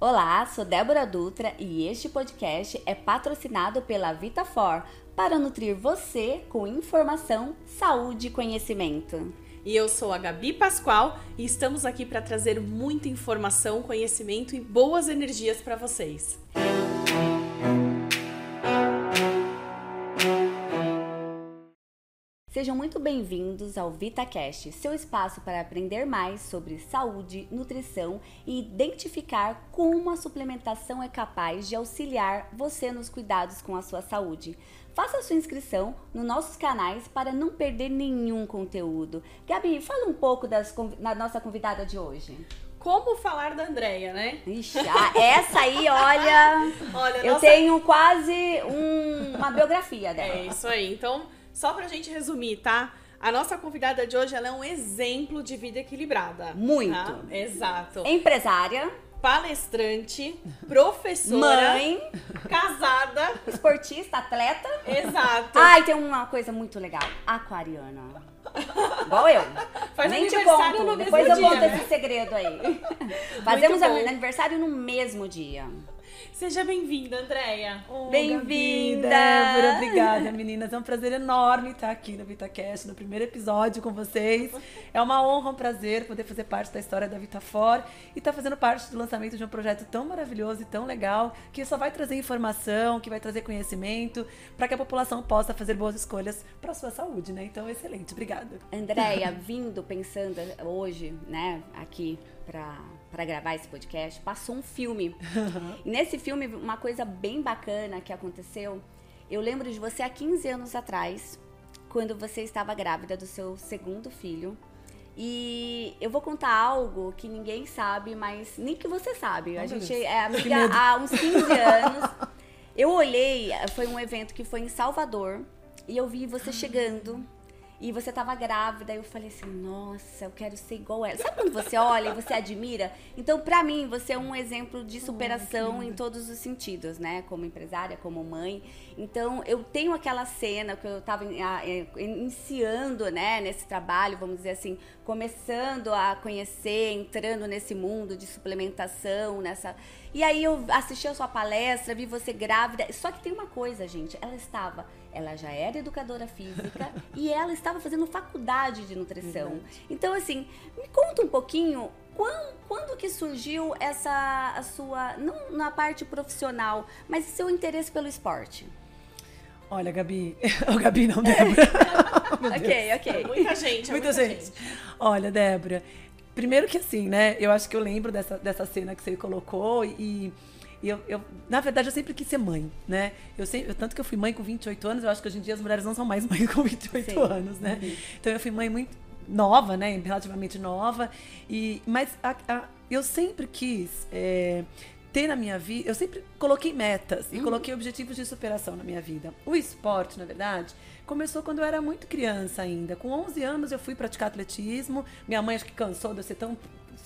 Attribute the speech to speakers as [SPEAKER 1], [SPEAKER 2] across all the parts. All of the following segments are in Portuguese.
[SPEAKER 1] Olá, sou Débora Dutra e este podcast é patrocinado pela VitaFor para nutrir você com informação, saúde e conhecimento.
[SPEAKER 2] E eu sou a Gabi Pascoal e estamos aqui para trazer muita informação, conhecimento e boas energias para vocês.
[SPEAKER 1] Sejam muito bem-vindos ao VitaCast, seu espaço para aprender mais sobre saúde, nutrição e identificar como a suplementação é capaz de auxiliar você nos cuidados com a sua saúde. Faça sua inscrição nos nossos canais para não perder nenhum conteúdo. Gabi, fala um pouco das, da nossa convidada de hoje.
[SPEAKER 2] Como falar da Andrea, né?
[SPEAKER 1] Ixi, ah, essa aí, olha. olha eu nossa... tenho quase um, uma biografia dela.
[SPEAKER 2] É isso aí. Então só pra gente resumir, tá? A nossa convidada de hoje ela é um exemplo de vida equilibrada.
[SPEAKER 1] Muito.
[SPEAKER 2] Tá? Exato.
[SPEAKER 1] Empresária.
[SPEAKER 2] Palestrante, professora,
[SPEAKER 1] mãe,
[SPEAKER 2] casada,
[SPEAKER 1] esportista, atleta.
[SPEAKER 2] Exato.
[SPEAKER 1] Ai, tem uma coisa muito legal. Aquariana. Igual eu.
[SPEAKER 2] Faz
[SPEAKER 1] Nem
[SPEAKER 2] te conto.
[SPEAKER 1] No Depois eu conto né? esse segredo aí. Fazemos aniversário no mesmo dia.
[SPEAKER 2] Seja bem-vinda, Andréia.
[SPEAKER 1] Oh, Bem-vinda!
[SPEAKER 3] Débora, obrigada, meninas. É um prazer enorme estar aqui no VitaCast, no primeiro episódio com vocês. É uma honra, um prazer poder fazer parte da história da VitaFor e estar fazendo parte do lançamento de um projeto tão maravilhoso e tão legal que só vai trazer informação, que vai trazer conhecimento para que a população possa fazer boas escolhas para a sua saúde, né? Então, excelente. Obrigada.
[SPEAKER 1] Andréia, vindo pensando hoje, né, aqui para para gravar esse podcast, passou um filme. e nesse filme, uma coisa bem bacana que aconteceu, eu lembro de você há 15 anos atrás, quando você estava grávida do seu segundo filho. E eu vou contar algo que ninguém sabe, mas nem que você sabe. A gente é amiga há uns 15 anos. Eu olhei, foi um evento que foi em Salvador, e eu vi você chegando e você tava grávida, eu falei assim, nossa, eu quero ser igual ela. Sabe quando você olha e você admira? Então, para mim, você é um exemplo de superação oh, em todos os sentidos, né? Como empresária, como mãe. Então, eu tenho aquela cena que eu tava é, iniciando, né, nesse trabalho, vamos dizer assim, começando a conhecer, entrando nesse mundo de suplementação, nessa e aí eu assisti a sua palestra, vi você grávida. Só que tem uma coisa, gente. Ela estava, ela já era educadora física e ela estava fazendo faculdade de nutrição. Verdade. Então, assim, me conta um pouquinho quando, quando, que surgiu essa a sua não na parte profissional, mas seu interesse pelo esporte?
[SPEAKER 3] Olha, Gabi, o Gabi não, Débora.
[SPEAKER 1] ok, ok.
[SPEAKER 2] Muita gente,
[SPEAKER 3] muita, muita gente. gente. Olha, Débora, Primeiro que assim, né? Eu acho que eu lembro dessa, dessa cena que você colocou e. E eu, eu, na verdade, eu sempre quis ser mãe, né? Eu sempre, tanto que eu fui mãe com 28 anos, eu acho que hoje em dia as mulheres não são mais mães com 28 Sim. anos, né? Uhum. Então eu fui mãe muito nova, né? Relativamente nova. E, mas a, a, eu sempre quis é, ter na minha vida, eu sempre coloquei metas e uhum. coloquei objetivos de superação na minha vida. O esporte, na verdade, começou quando eu era muito criança ainda. Com 11 anos eu fui praticar atletismo. Minha mãe acho que cansou de eu ser tão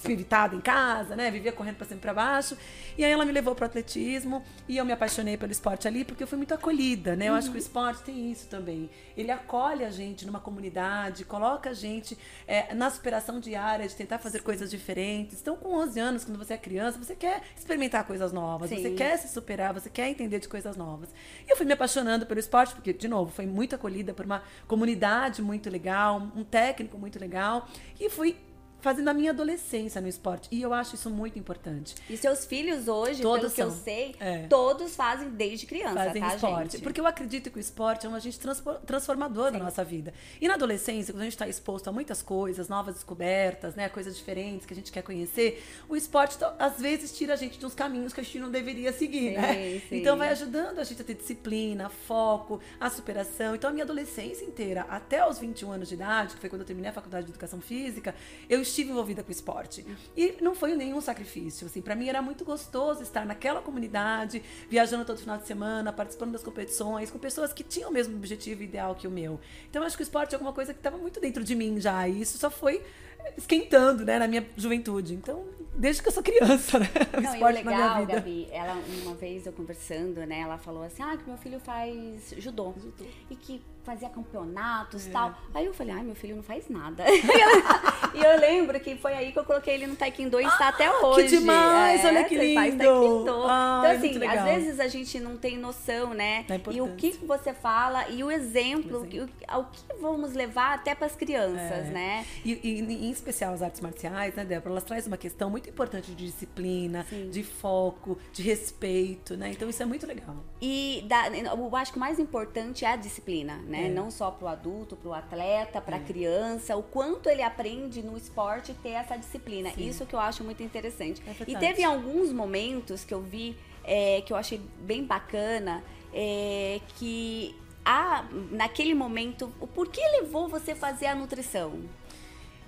[SPEAKER 3] evitada em casa, né? Vivia correndo para cima e para baixo. E aí ela me levou para o atletismo e eu me apaixonei pelo esporte ali porque eu fui muito acolhida, né? Eu uhum. acho que o uhum. esporte tem isso também. Ele acolhe a gente numa comunidade, coloca a gente é, na superação diária de tentar fazer coisas diferentes. Então, com 11 anos, quando você é criança, você quer experimentar coisas novas, Sim. você quer se superar, você quer entender de coisas novas. E eu fui me apaixonando pelo esporte porque, de novo, foi muito acolhida por uma comunidade muito legal, um técnico muito legal e fui fazendo a minha adolescência no esporte. E eu acho isso muito importante.
[SPEAKER 1] E seus filhos hoje, todos pelo são. que eu sei, é. todos fazem desde criança,
[SPEAKER 3] fazem
[SPEAKER 1] tá,
[SPEAKER 3] esporte.
[SPEAKER 1] Gente?
[SPEAKER 3] Porque eu acredito que o esporte é um agente transformador Sim. da nossa vida. E na adolescência, quando a gente está exposto a muitas coisas, novas descobertas, né, coisas diferentes que a gente quer conhecer, o esporte às vezes tira a gente de uns caminhos que a gente não deveria seguir, sim, né? Sim. Então vai ajudando a gente a ter disciplina, foco, a superação. Então a minha adolescência inteira, até os 21 anos de idade, que foi quando eu terminei a faculdade de educação física, eu estive envolvida com esporte. E não foi nenhum sacrifício. Assim, para mim era muito gostoso estar naquela comunidade, viajando todo final de semana, participando das competições, com pessoas que tinham o mesmo objetivo ideal que o meu. Então acho que o esporte é alguma coisa que estava muito dentro de mim já. E isso só foi esquentando, né, na minha juventude. Então, desde que eu sou criança, né? O
[SPEAKER 1] Não, e o
[SPEAKER 3] esporte na minha
[SPEAKER 1] legal. Gabi, ela, uma vez eu conversando, né, ela falou assim, ah, que meu filho faz judô. E que fazia campeonatos e
[SPEAKER 3] É.
[SPEAKER 1] tal. Aí eu falei, ai, meu filho não faz nada. e eu lembro que foi aí que eu coloquei ele no Taekwondo e está até hoje.
[SPEAKER 3] Ah, demais,
[SPEAKER 1] É,
[SPEAKER 3] olha que
[SPEAKER 1] você Faz
[SPEAKER 3] lindo.
[SPEAKER 1] Taekwondo.
[SPEAKER 3] Ai,
[SPEAKER 1] então, assim,
[SPEAKER 3] legal.
[SPEAKER 1] às vezes a gente não tem noção, né? E o que você fala e o exemplo,
[SPEAKER 3] O exemplo.
[SPEAKER 1] o- ao que vamos levar até para as crianças,
[SPEAKER 3] É.
[SPEAKER 1] né?
[SPEAKER 3] E, e, em especial as artes marciais, né, Débora? Elas trazem uma questão muito importante de disciplina,
[SPEAKER 1] Sim.
[SPEAKER 3] de foco, de respeito, né? Então isso é muito legal.
[SPEAKER 1] E da- eu acho que o mais importante é a disciplina, né?
[SPEAKER 3] É.
[SPEAKER 1] Não só pro adulto, pro atleta, pra criança, o quanto ele aprende no esporte ter essa disciplina.
[SPEAKER 3] Sim.
[SPEAKER 1] Isso que eu acho muito interessante.
[SPEAKER 3] É
[SPEAKER 1] e teve alguns momentos que eu vi é, que eu achei bem bacana, é, que a, naquele momento, o porquê levou você a fazer a nutrição?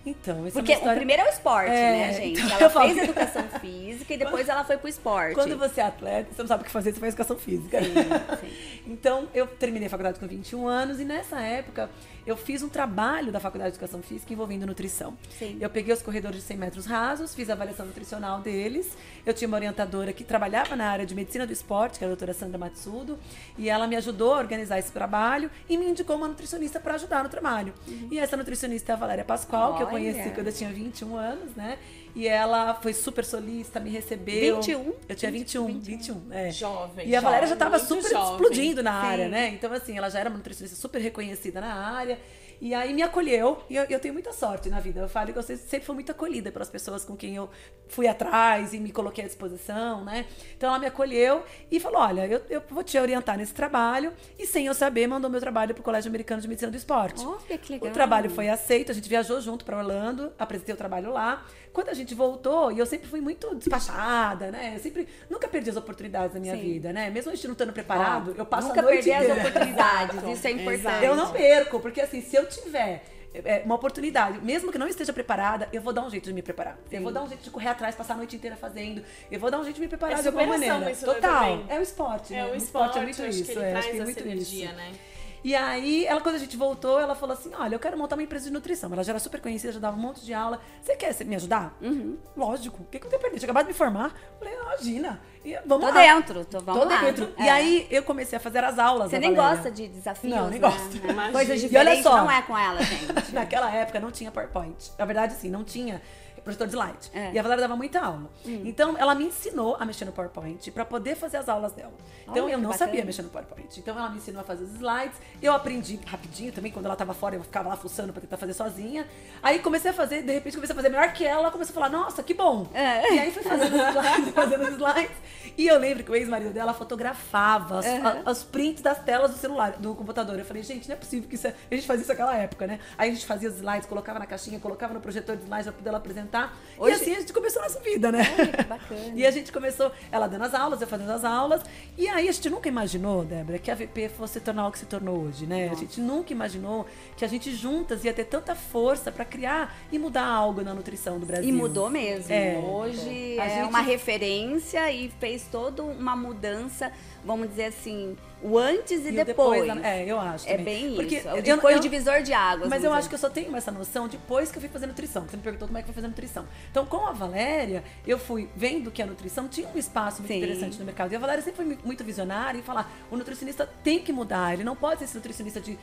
[SPEAKER 3] Então, isso
[SPEAKER 1] Porque
[SPEAKER 3] é história...
[SPEAKER 1] o primeiro é o esporte,
[SPEAKER 3] É,
[SPEAKER 1] né, gente?
[SPEAKER 3] então,
[SPEAKER 1] Ela
[SPEAKER 3] eu falo-
[SPEAKER 1] fez educação física e depois ela foi pro esporte.
[SPEAKER 3] Quando você é atleta, você não sabe o que fazer, você faz educação física.
[SPEAKER 1] Sim, sim.
[SPEAKER 3] Então, eu terminei a faculdade com 21 anos e nessa época eu fiz um trabalho da Faculdade de Educação Física envolvendo nutrição.
[SPEAKER 1] Sim.
[SPEAKER 3] Eu peguei os corredores de 100 metros rasos, fiz a avaliação nutricional deles. Eu tinha uma orientadora que trabalhava na área de medicina do esporte, que é a doutora Sandra Matsudo, e ela me ajudou a organizar esse trabalho e me indicou uma nutricionista para ajudar no trabalho. E essa nutricionista é a Valéria Pascoal, que eu
[SPEAKER 1] Uhum.
[SPEAKER 3] Conheci quando eu tinha 21 anos, né? E ela foi super solista, me recebeu.
[SPEAKER 1] 21?
[SPEAKER 3] Eu tinha 21, 21, é.
[SPEAKER 2] Jovem.
[SPEAKER 3] E a Valéria já estava super
[SPEAKER 2] jovem.
[SPEAKER 3] explodindo na
[SPEAKER 1] Sim.
[SPEAKER 3] área, né? Então, assim, ela já era uma nutricionista super reconhecida na área. E aí me acolheu, e eu, eu tenho muita sorte na vida. Eu falo que eu sempre fui muito acolhida pelas pessoas com quem eu fui atrás e me coloquei à disposição, né? Então ela me acolheu e falou: olha, eu, eu vou te orientar nesse trabalho. E sem eu saber, mandou meu trabalho pro Colégio Americano de Medicina do Esporte.
[SPEAKER 1] Olha que legal.
[SPEAKER 3] O trabalho foi aceito, a gente viajou junto para Orlando, apresentei o trabalho lá. Quando a gente voltou, e eu sempre fui muito despachada, né? Eu sempre nunca perdi as oportunidades da minha
[SPEAKER 1] Sim.
[SPEAKER 3] vida, né? Mesmo a gente não estando preparado, eu passo
[SPEAKER 1] Nunca
[SPEAKER 3] a noite
[SPEAKER 1] perder as oportunidades, isso é importante.
[SPEAKER 3] Eu não perco, porque assim, se eu tiver é, uma oportunidade, mesmo que não esteja preparada, eu vou dar um jeito de me preparar. Eu vou dar um jeito de correr atrás, passar a noite inteira fazendo. Eu vou dar um jeito de me preparar
[SPEAKER 2] É
[SPEAKER 3] de alguma maneira.
[SPEAKER 2] né,
[SPEAKER 3] Total. É o esporte, né?
[SPEAKER 2] É o
[SPEAKER 3] No
[SPEAKER 2] esporte,
[SPEAKER 3] é muito
[SPEAKER 2] acho
[SPEAKER 3] isso.
[SPEAKER 2] que ele
[SPEAKER 3] é,
[SPEAKER 2] traz
[SPEAKER 3] acho que
[SPEAKER 2] essa
[SPEAKER 3] muito
[SPEAKER 2] energia,
[SPEAKER 3] isso.
[SPEAKER 2] né?
[SPEAKER 3] E aí, ela, quando a gente voltou, ela falou assim: Olha, eu quero montar uma empresa de nutrição. Ela já era super conhecida, já dava um monte de aula. Você quer me ajudar?
[SPEAKER 1] Uhum.
[SPEAKER 3] Lógico. O que, que eu tenho perder? Tinha acabado de me formar. Falei, imagina. E vamos
[SPEAKER 1] Tô
[SPEAKER 3] lá.
[SPEAKER 1] dentro, tô, vamos
[SPEAKER 3] Tô
[SPEAKER 1] lá.
[SPEAKER 3] dentro. E
[SPEAKER 1] É.
[SPEAKER 3] aí, eu comecei a fazer as aulas.
[SPEAKER 1] Você nem gosta de desafios,
[SPEAKER 3] Não, nem
[SPEAKER 1] né?
[SPEAKER 3] gosto.
[SPEAKER 2] Imagina.
[SPEAKER 1] Coisas
[SPEAKER 2] E olha
[SPEAKER 1] diferentes
[SPEAKER 3] só.
[SPEAKER 1] não é com ela, gente.
[SPEAKER 3] Naquela época não tinha PowerPoint. Na verdade, sim, não tinha projetor de slide.
[SPEAKER 1] É.
[SPEAKER 3] E a Valéria dava muita aula. Então, ela me ensinou a mexer no PowerPoint para poder fazer as aulas dela. Então,
[SPEAKER 1] Olha,
[SPEAKER 3] eu não
[SPEAKER 1] bacana.
[SPEAKER 3] sabia mexer no PowerPoint. Então, ela me ensinou a fazer os slides. Eu aprendi rapidinho também. Quando ela tava fora, eu ficava lá fuçando para tentar fazer sozinha. Aí, comecei a fazer, de repente, comecei a fazer melhor que ela. Começou a falar, nossa, que bom.
[SPEAKER 1] É.
[SPEAKER 3] E aí, fui fazendo os slides, fazendo os slides. E eu lembro que o ex-marido dela fotografava as-
[SPEAKER 1] Uhum.
[SPEAKER 3] a- os prints das telas do celular, do computador. Eu falei, gente, não é possível que isso é... A gente fazia isso naquela época, né? Aí a gente fazia os slides, colocava na caixinha, colocava no projetor de slides pra poder ela apresentar.
[SPEAKER 1] Hoje-
[SPEAKER 3] E assim a gente começou a nossa vida, né?
[SPEAKER 1] Olha, que bacana.
[SPEAKER 3] E a gente começou, ela dando as aulas, eu fazendo as aulas. E aí a gente nunca imaginou, Débora, que a VP fosse tornar o que se tornou hoje, né? A gente nunca imaginou que a gente juntas ia ter tanta força pra criar e mudar algo na nutrição do Brasil.
[SPEAKER 1] E mudou mesmo.
[SPEAKER 3] É.
[SPEAKER 1] Hoje
[SPEAKER 3] A
[SPEAKER 1] é
[SPEAKER 3] gente-
[SPEAKER 1] uma referência e fez toda uma mudança, vamos dizer assim, o antes e,
[SPEAKER 3] E o
[SPEAKER 1] depois.
[SPEAKER 3] É, eu acho.
[SPEAKER 1] É
[SPEAKER 3] também.
[SPEAKER 1] bem
[SPEAKER 3] Porque
[SPEAKER 1] isso. É
[SPEAKER 3] eu-
[SPEAKER 1] foi
[SPEAKER 3] eu-
[SPEAKER 1] o divisor de águas.
[SPEAKER 3] Mas eu acho que eu só tenho essa noção depois que eu fui fazer nutrição. Você me perguntou como é que eu fui fazer nutrição. Então, com a Valéria, eu fui vendo que a nutrição tinha um espaço muito
[SPEAKER 1] Sim.
[SPEAKER 3] interessante no mercado. E a Valéria sempre foi muito visionária e falar: o nutricionista tem que mudar. Ele não pode ser esse nutricionista de,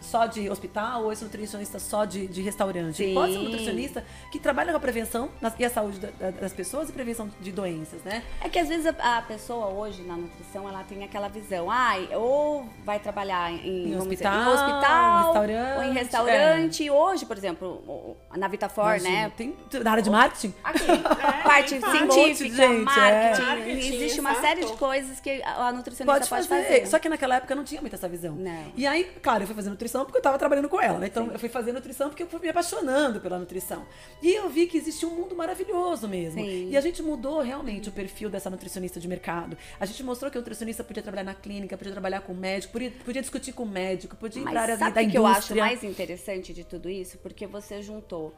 [SPEAKER 3] só de hospital ou esse nutricionista só de, de restaurante. Ele pode ser um
[SPEAKER 1] Sim.
[SPEAKER 3] nutricionista que trabalha com a prevenção e a saúde da- da- das pessoas e prevenção de doenças, né?
[SPEAKER 1] É que às vezes a, a pessoa hoje na nutrição ela tem aquela visão, ai, ou vai trabalhar em,
[SPEAKER 3] Em hospital,
[SPEAKER 1] dizer, em hospital,
[SPEAKER 3] restaurante,
[SPEAKER 1] ou em restaurante. Hoje, por exemplo, na Vitafor,
[SPEAKER 3] Imagina,
[SPEAKER 1] né?
[SPEAKER 3] Tem, na área de marketing?
[SPEAKER 1] Aqui, parte
[SPEAKER 2] tem parte.
[SPEAKER 1] científica,
[SPEAKER 3] Um gente,
[SPEAKER 1] marketing,
[SPEAKER 2] é. Marketing,
[SPEAKER 1] existe uma
[SPEAKER 2] exato.
[SPEAKER 1] série de coisas que a a nutricionista
[SPEAKER 3] Pode
[SPEAKER 1] pode,
[SPEAKER 3] fazer.
[SPEAKER 1] fazer.
[SPEAKER 3] Só que naquela época eu não tinha muito essa visão.
[SPEAKER 1] Não.
[SPEAKER 3] E aí, claro, eu fui fazer nutrição porque eu tava trabalhando com ela, né? Então eu fui fazer nutrição porque eu fui me apaixonando pela nutrição. E eu vi que existia um mundo maravilhoso mesmo.
[SPEAKER 1] Sim.
[SPEAKER 3] E a gente mudou realmente o perfil dessa nutricionista de mercado. A gente mostrou que o nutricionista podia trabalhar na clínica, podia trabalhar com médico, podia, podia discutir com o médico, podia ir
[SPEAKER 1] Mas
[SPEAKER 3] pra área
[SPEAKER 1] sabe
[SPEAKER 3] da
[SPEAKER 1] o que eu acho mais interessante de tudo isso? Porque você juntou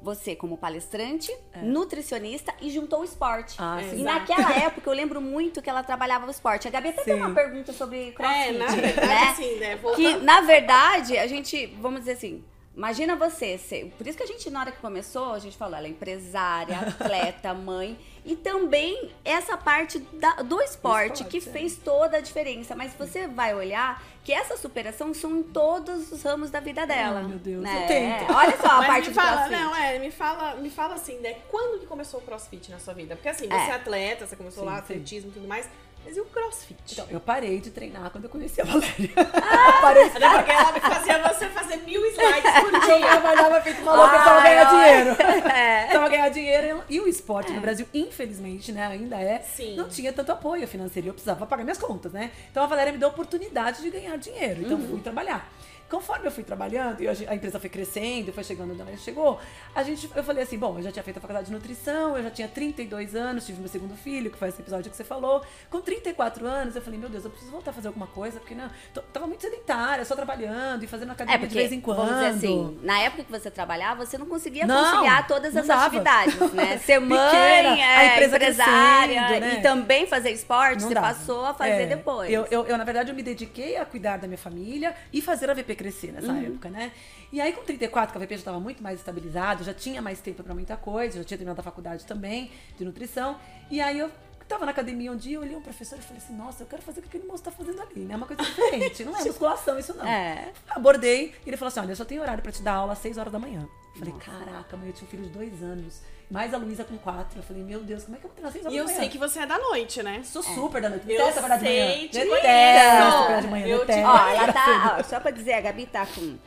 [SPEAKER 1] você como palestrante, nutricionista e juntou o esporte.
[SPEAKER 3] É. Ah,
[SPEAKER 1] e
[SPEAKER 3] sim.
[SPEAKER 1] naquela época eu lembro muito que ela trabalhava o esporte. A Gabi até tem uma pergunta sobre crossfit,
[SPEAKER 2] É, na verdade,
[SPEAKER 1] né?
[SPEAKER 2] assim, né?
[SPEAKER 1] Que, na verdade, a gente, vamos dizer assim, Imagina você, ser- por isso que a gente, na hora que começou, a gente falou, ela é empresária, atleta, mãe, e também essa parte da- do esporte,
[SPEAKER 3] esporte,
[SPEAKER 1] que
[SPEAKER 3] é.
[SPEAKER 1] fez toda a diferença. Mas você vai olhar que essa superação são em todos os ramos da vida dela.
[SPEAKER 3] Ai, meu Deus,
[SPEAKER 1] né?
[SPEAKER 3] eu tento.
[SPEAKER 1] Olha só a
[SPEAKER 2] Mas
[SPEAKER 1] parte
[SPEAKER 2] me
[SPEAKER 1] do
[SPEAKER 2] fala,
[SPEAKER 1] crossfit.
[SPEAKER 2] não, é, me fala, me fala assim, né? Quando que começou o crossfit na sua vida? Porque assim, você
[SPEAKER 1] É.
[SPEAKER 2] é atleta, você começou
[SPEAKER 3] Sim,
[SPEAKER 2] lá,
[SPEAKER 3] sim.
[SPEAKER 2] atletismo e tudo mais. Mas e o crossfit?
[SPEAKER 3] Então, eu parei de treinar quando eu conheci a Valéria. parei
[SPEAKER 2] Até porque ela fazia você fazer mil slides por
[SPEAKER 3] Eu
[SPEAKER 2] dia.
[SPEAKER 3] trabalhava feito uma louca, eu ganhando
[SPEAKER 1] ai.
[SPEAKER 3] dinheiro.
[SPEAKER 1] É.
[SPEAKER 3] Tava ganhando dinheiro. E o esporte no Brasil, infelizmente, né, ainda é,
[SPEAKER 2] Sim.
[SPEAKER 3] não tinha tanto apoio financeiro. Eu precisava pagar minhas contas, né? Então a Valéria me deu a oportunidade de ganhar dinheiro. Então fui trabalhar. Conforme eu fui trabalhando e a empresa foi crescendo, foi chegando onde ela chegou, a gente, eu falei assim, bom, eu já tinha feito a faculdade de nutrição, eu já tinha 32 anos, tive meu segundo filho, que foi esse episódio que você falou. Com 34 anos, eu falei, meu Deus, eu preciso voltar a fazer alguma coisa, porque não, tava muito sedentária, só trabalhando e fazendo academia
[SPEAKER 1] É, porque,
[SPEAKER 3] de vez em quando.
[SPEAKER 1] vamos dizer assim, na época que você trabalhava, você não conseguia
[SPEAKER 3] Não,
[SPEAKER 1] conciliar todas as atividades, né? Ser mãe,
[SPEAKER 3] Pequena,
[SPEAKER 1] é,
[SPEAKER 3] a empresa
[SPEAKER 1] empresária
[SPEAKER 3] né?
[SPEAKER 1] e também fazer esporte,
[SPEAKER 3] Não
[SPEAKER 1] você
[SPEAKER 3] dava.
[SPEAKER 1] passou a fazer
[SPEAKER 3] É,
[SPEAKER 1] depois.
[SPEAKER 3] Eu, eu, eu, na verdade, eu me dediquei a cuidar da minha família e fazer a VP crescer nessa
[SPEAKER 1] Uhum.
[SPEAKER 3] época, né? E aí, com 34, que a VP já estava muito mais estabilizada, já tinha mais tempo para muita coisa, já tinha terminado a faculdade também, de nutrição. E aí, eu tava na academia um dia, eu olhei um professor e falei assim, nossa, eu quero fazer o que aquele moço tá fazendo ali, né? É uma coisa diferente, não é musculação isso não.
[SPEAKER 1] É.
[SPEAKER 3] Abordei, e ele falou assim, olha, eu só tenho horário para te dar aula às 6 horas da manhã. Eu Falei, caraca, mãe, eu tinha um filho de dois anos, mais a Luísa com quatro. Eu falei, meu Deus, como é que eu vou treinar às 6 horas
[SPEAKER 2] E eu
[SPEAKER 3] da manhã?
[SPEAKER 2] sei que você é da noite, né?
[SPEAKER 3] Sou super da noite.
[SPEAKER 2] Eu
[SPEAKER 3] Detesto acordar de manhã. Detesto
[SPEAKER 2] conheço.
[SPEAKER 3] acordar de manhã.
[SPEAKER 2] Eu te
[SPEAKER 3] detesto.
[SPEAKER 1] Ó, ela tá, ó, só pra dizer, a Gabi tá com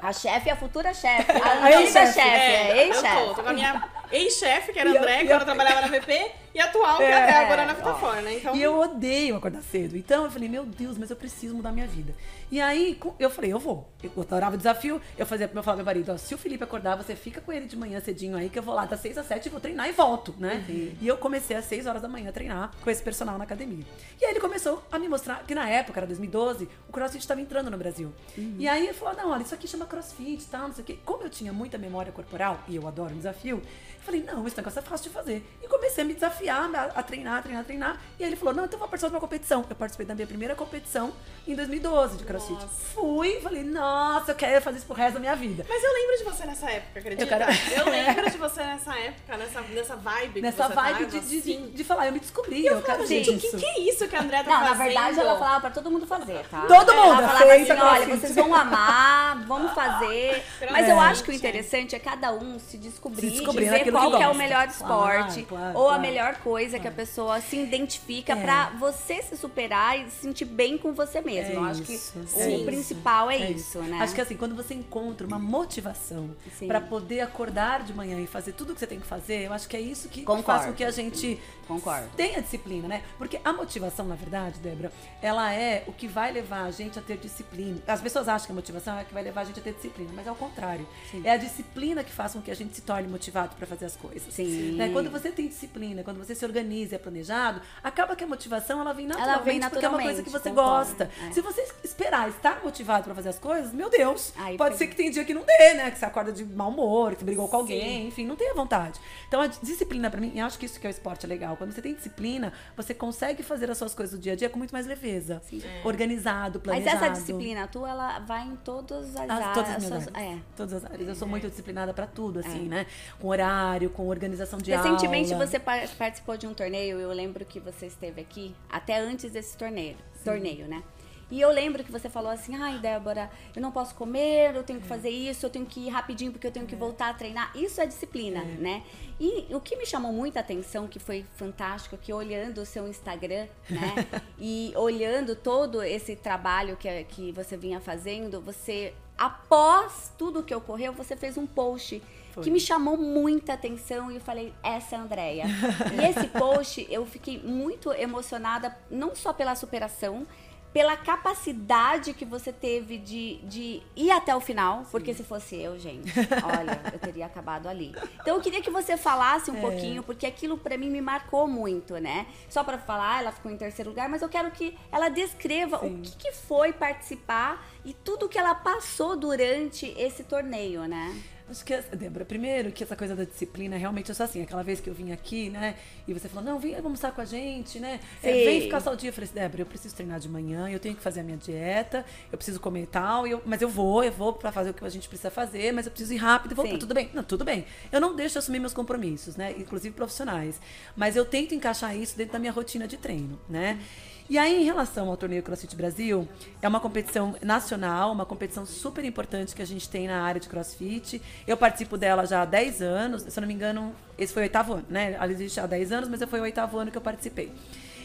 [SPEAKER 1] a chefe e a futura chefe.
[SPEAKER 3] A
[SPEAKER 1] antiga
[SPEAKER 3] ex-chefe.
[SPEAKER 1] chefe, é,
[SPEAKER 2] eu tô, tô
[SPEAKER 1] ex-chefe.
[SPEAKER 2] com a minha ex-chefe, que era
[SPEAKER 3] E eu-
[SPEAKER 2] André,
[SPEAKER 3] e
[SPEAKER 2] que
[SPEAKER 3] eu-
[SPEAKER 2] ela trabalhava na VP, e a atual, que
[SPEAKER 3] É,
[SPEAKER 2] agora
[SPEAKER 1] é,
[SPEAKER 2] na Vitafor, né? Então,
[SPEAKER 3] E eu odeio acordar cedo. Então eu falei, meu Deus, mas eu preciso mudar minha vida. E aí eu falei, eu vou. Eu adorava o desafio. Eu fazia eu falava pro meu marido, ó, se o Felipe acordar, você fica com ele de manhã cedinho aí, que eu vou lá das 6 às 7 e vou treinar e volto, né? E eu comecei às 6 horas da manhã a treinar com esse personal na academia. E aí ele começou a me mostrar que na época, era 2012, o CrossFit estava entrando no Brasil. E aí ele falou, não, olha, isso aqui chama CrossFit e tal, não sei o quê. Como eu tinha muita memória corporal, e eu adoro um desafio, falei, não, esse negócio é fácil de fazer. E comecei a me desafiar, a, a treinar, treinar, treinar. E aí ele falou, não, então eu vou participar de uma competição. Eu participei da minha primeira competição em 2012 de CrossFit.
[SPEAKER 2] Nossa.
[SPEAKER 3] Fui, falei, nossa, eu quero fazer isso pro resto da minha vida.
[SPEAKER 2] Mas eu lembro de você nessa época, acredita?
[SPEAKER 3] Eu quero-
[SPEAKER 2] Eu lembro de você nessa época, nessa, nessa vibe que
[SPEAKER 3] Nessa
[SPEAKER 2] você
[SPEAKER 3] vibe
[SPEAKER 2] tava,
[SPEAKER 3] de, de,
[SPEAKER 2] assim.
[SPEAKER 3] de, falar, eu me descobri, eu, quero
[SPEAKER 2] Gente, o que, que é isso que a André tá
[SPEAKER 1] Não, na
[SPEAKER 2] fazendo?
[SPEAKER 1] verdade ela falava pra todo mundo fazer, tá?
[SPEAKER 3] Todo
[SPEAKER 1] Ela
[SPEAKER 3] mundo,
[SPEAKER 1] falava assim, olha, vocês vão amar, vamos fazer. Mas eu acho que o
[SPEAKER 2] é.
[SPEAKER 1] interessante é cada um se descobrir,
[SPEAKER 3] Se descobrir
[SPEAKER 1] dizer qual
[SPEAKER 3] que
[SPEAKER 1] é o melhor esporte
[SPEAKER 3] claro,
[SPEAKER 1] ou a
[SPEAKER 3] claro.
[SPEAKER 1] melhor coisa que a pessoa se identifica
[SPEAKER 3] É.
[SPEAKER 1] pra você se superar e se sentir bem com você mesmo.
[SPEAKER 3] É
[SPEAKER 1] eu acho
[SPEAKER 3] isso,
[SPEAKER 1] que
[SPEAKER 3] sim.
[SPEAKER 1] o principal é,
[SPEAKER 3] É
[SPEAKER 1] isso, né?
[SPEAKER 3] Acho que assim, quando você encontra uma motivação
[SPEAKER 1] Sim.
[SPEAKER 3] pra poder acordar de manhã e fazer tudo o que você tem que fazer, eu acho que é isso que
[SPEAKER 1] Concordo.
[SPEAKER 3] faz com que a gente
[SPEAKER 1] Concordo.
[SPEAKER 3] tenha disciplina, né? Porque a motivação, na verdade, Débora, ela é o que vai levar a gente a ter disciplina. As pessoas acham que a motivação é a que vai levar a gente a ter disciplina, mas é ao contrário. É a disciplina que faz com que a gente se torne motivado pra fazer as coisas.
[SPEAKER 1] Sim.
[SPEAKER 3] Né? Quando você tem disciplina, quando você se organiza e é planejado, acaba que a motivação ela vem
[SPEAKER 1] Ela
[SPEAKER 3] naturalmente,
[SPEAKER 1] vem
[SPEAKER 3] porque é uma coisa que você
[SPEAKER 1] naturalmente,
[SPEAKER 3] gosta.
[SPEAKER 1] concordo. É.
[SPEAKER 3] Se você esperar estar motivado pra fazer as coisas, meu Deus,
[SPEAKER 1] Aí
[SPEAKER 3] pode ser que tem dia que não dê, né? Que você acorda de mau humor, que você brigou com alguém, enfim, não tenha vontade. Então a disciplina pra mim, eu acho que isso que é o esporte é legal. Quando você tem disciplina, você consegue fazer as suas coisas do dia a dia com muito mais leveza, organizado,
[SPEAKER 1] Mas
[SPEAKER 3] planejado.
[SPEAKER 1] essa disciplina tua, ela vai em todas as
[SPEAKER 3] As,
[SPEAKER 1] áreas.
[SPEAKER 3] todas as minhas
[SPEAKER 1] suas-
[SPEAKER 3] áreas.
[SPEAKER 1] É.
[SPEAKER 3] Todas as áreas. Eu sou muito disciplinada pra tudo, assim, né? Com horário, com organização de
[SPEAKER 1] Recentemente
[SPEAKER 3] aula.
[SPEAKER 1] você par- participou de um torneio, eu lembro que você esteve aqui, até antes desse torneio, torneio, né? E eu lembro que você falou assim, ai Débora, eu não posso comer, eu tenho
[SPEAKER 3] É.
[SPEAKER 1] que fazer isso, eu tenho que ir rapidinho porque eu tenho que voltar a treinar. Isso é disciplina, né? E o que me chamou muita atenção, que foi fantástico, que olhando o seu Instagram, né? e olhando todo esse trabalho que, que você vinha fazendo, você, após tudo que ocorreu, você fez um post
[SPEAKER 3] Foi.
[SPEAKER 1] que me chamou muita atenção e eu falei, essa é a Andrea. e esse post eu fiquei muito emocionada, não só pela superação, pela capacidade que você teve de, de ir até o final, porque se fosse eu, gente, olha, eu teria acabado ali. Então eu queria que você falasse um pouquinho, porque aquilo pra mim me marcou muito, né? Só pra falar, ela ficou em terceiro lugar, mas eu quero que ela descreva
[SPEAKER 3] Sim.
[SPEAKER 1] o que, que foi participar e tudo que ela passou durante esse torneio, né?
[SPEAKER 3] Acho que, Débora, primeiro que essa coisa da disciplina, realmente, eu sou assim, aquela vez que eu vim aqui, né? E você falou, não, vem almoçar com a gente, né? É, vem ficar só o dia. Eu falei assim, Débora, eu preciso treinar de manhã, eu tenho que fazer a minha dieta, eu preciso comer e tal, eu, mas eu vou, eu vou pra fazer o que a gente precisa fazer, mas eu preciso ir rápido e voltar. Tudo bem? Não, tudo bem. Eu não deixo de assumir meus compromissos, né? Inclusive profissionais. Mas eu tento encaixar isso dentro da minha rotina de treino, né? E aí, em relação ao torneio CrossFit Brasil, é uma competição nacional, uma competição super importante que a gente tem na área de CrossFit. Eu participo dela já há 10 anos, se eu não me engano, esse foi o oitavo ano, né? Ela existe há 10 anos, mas foi o oitavo ano que eu participei.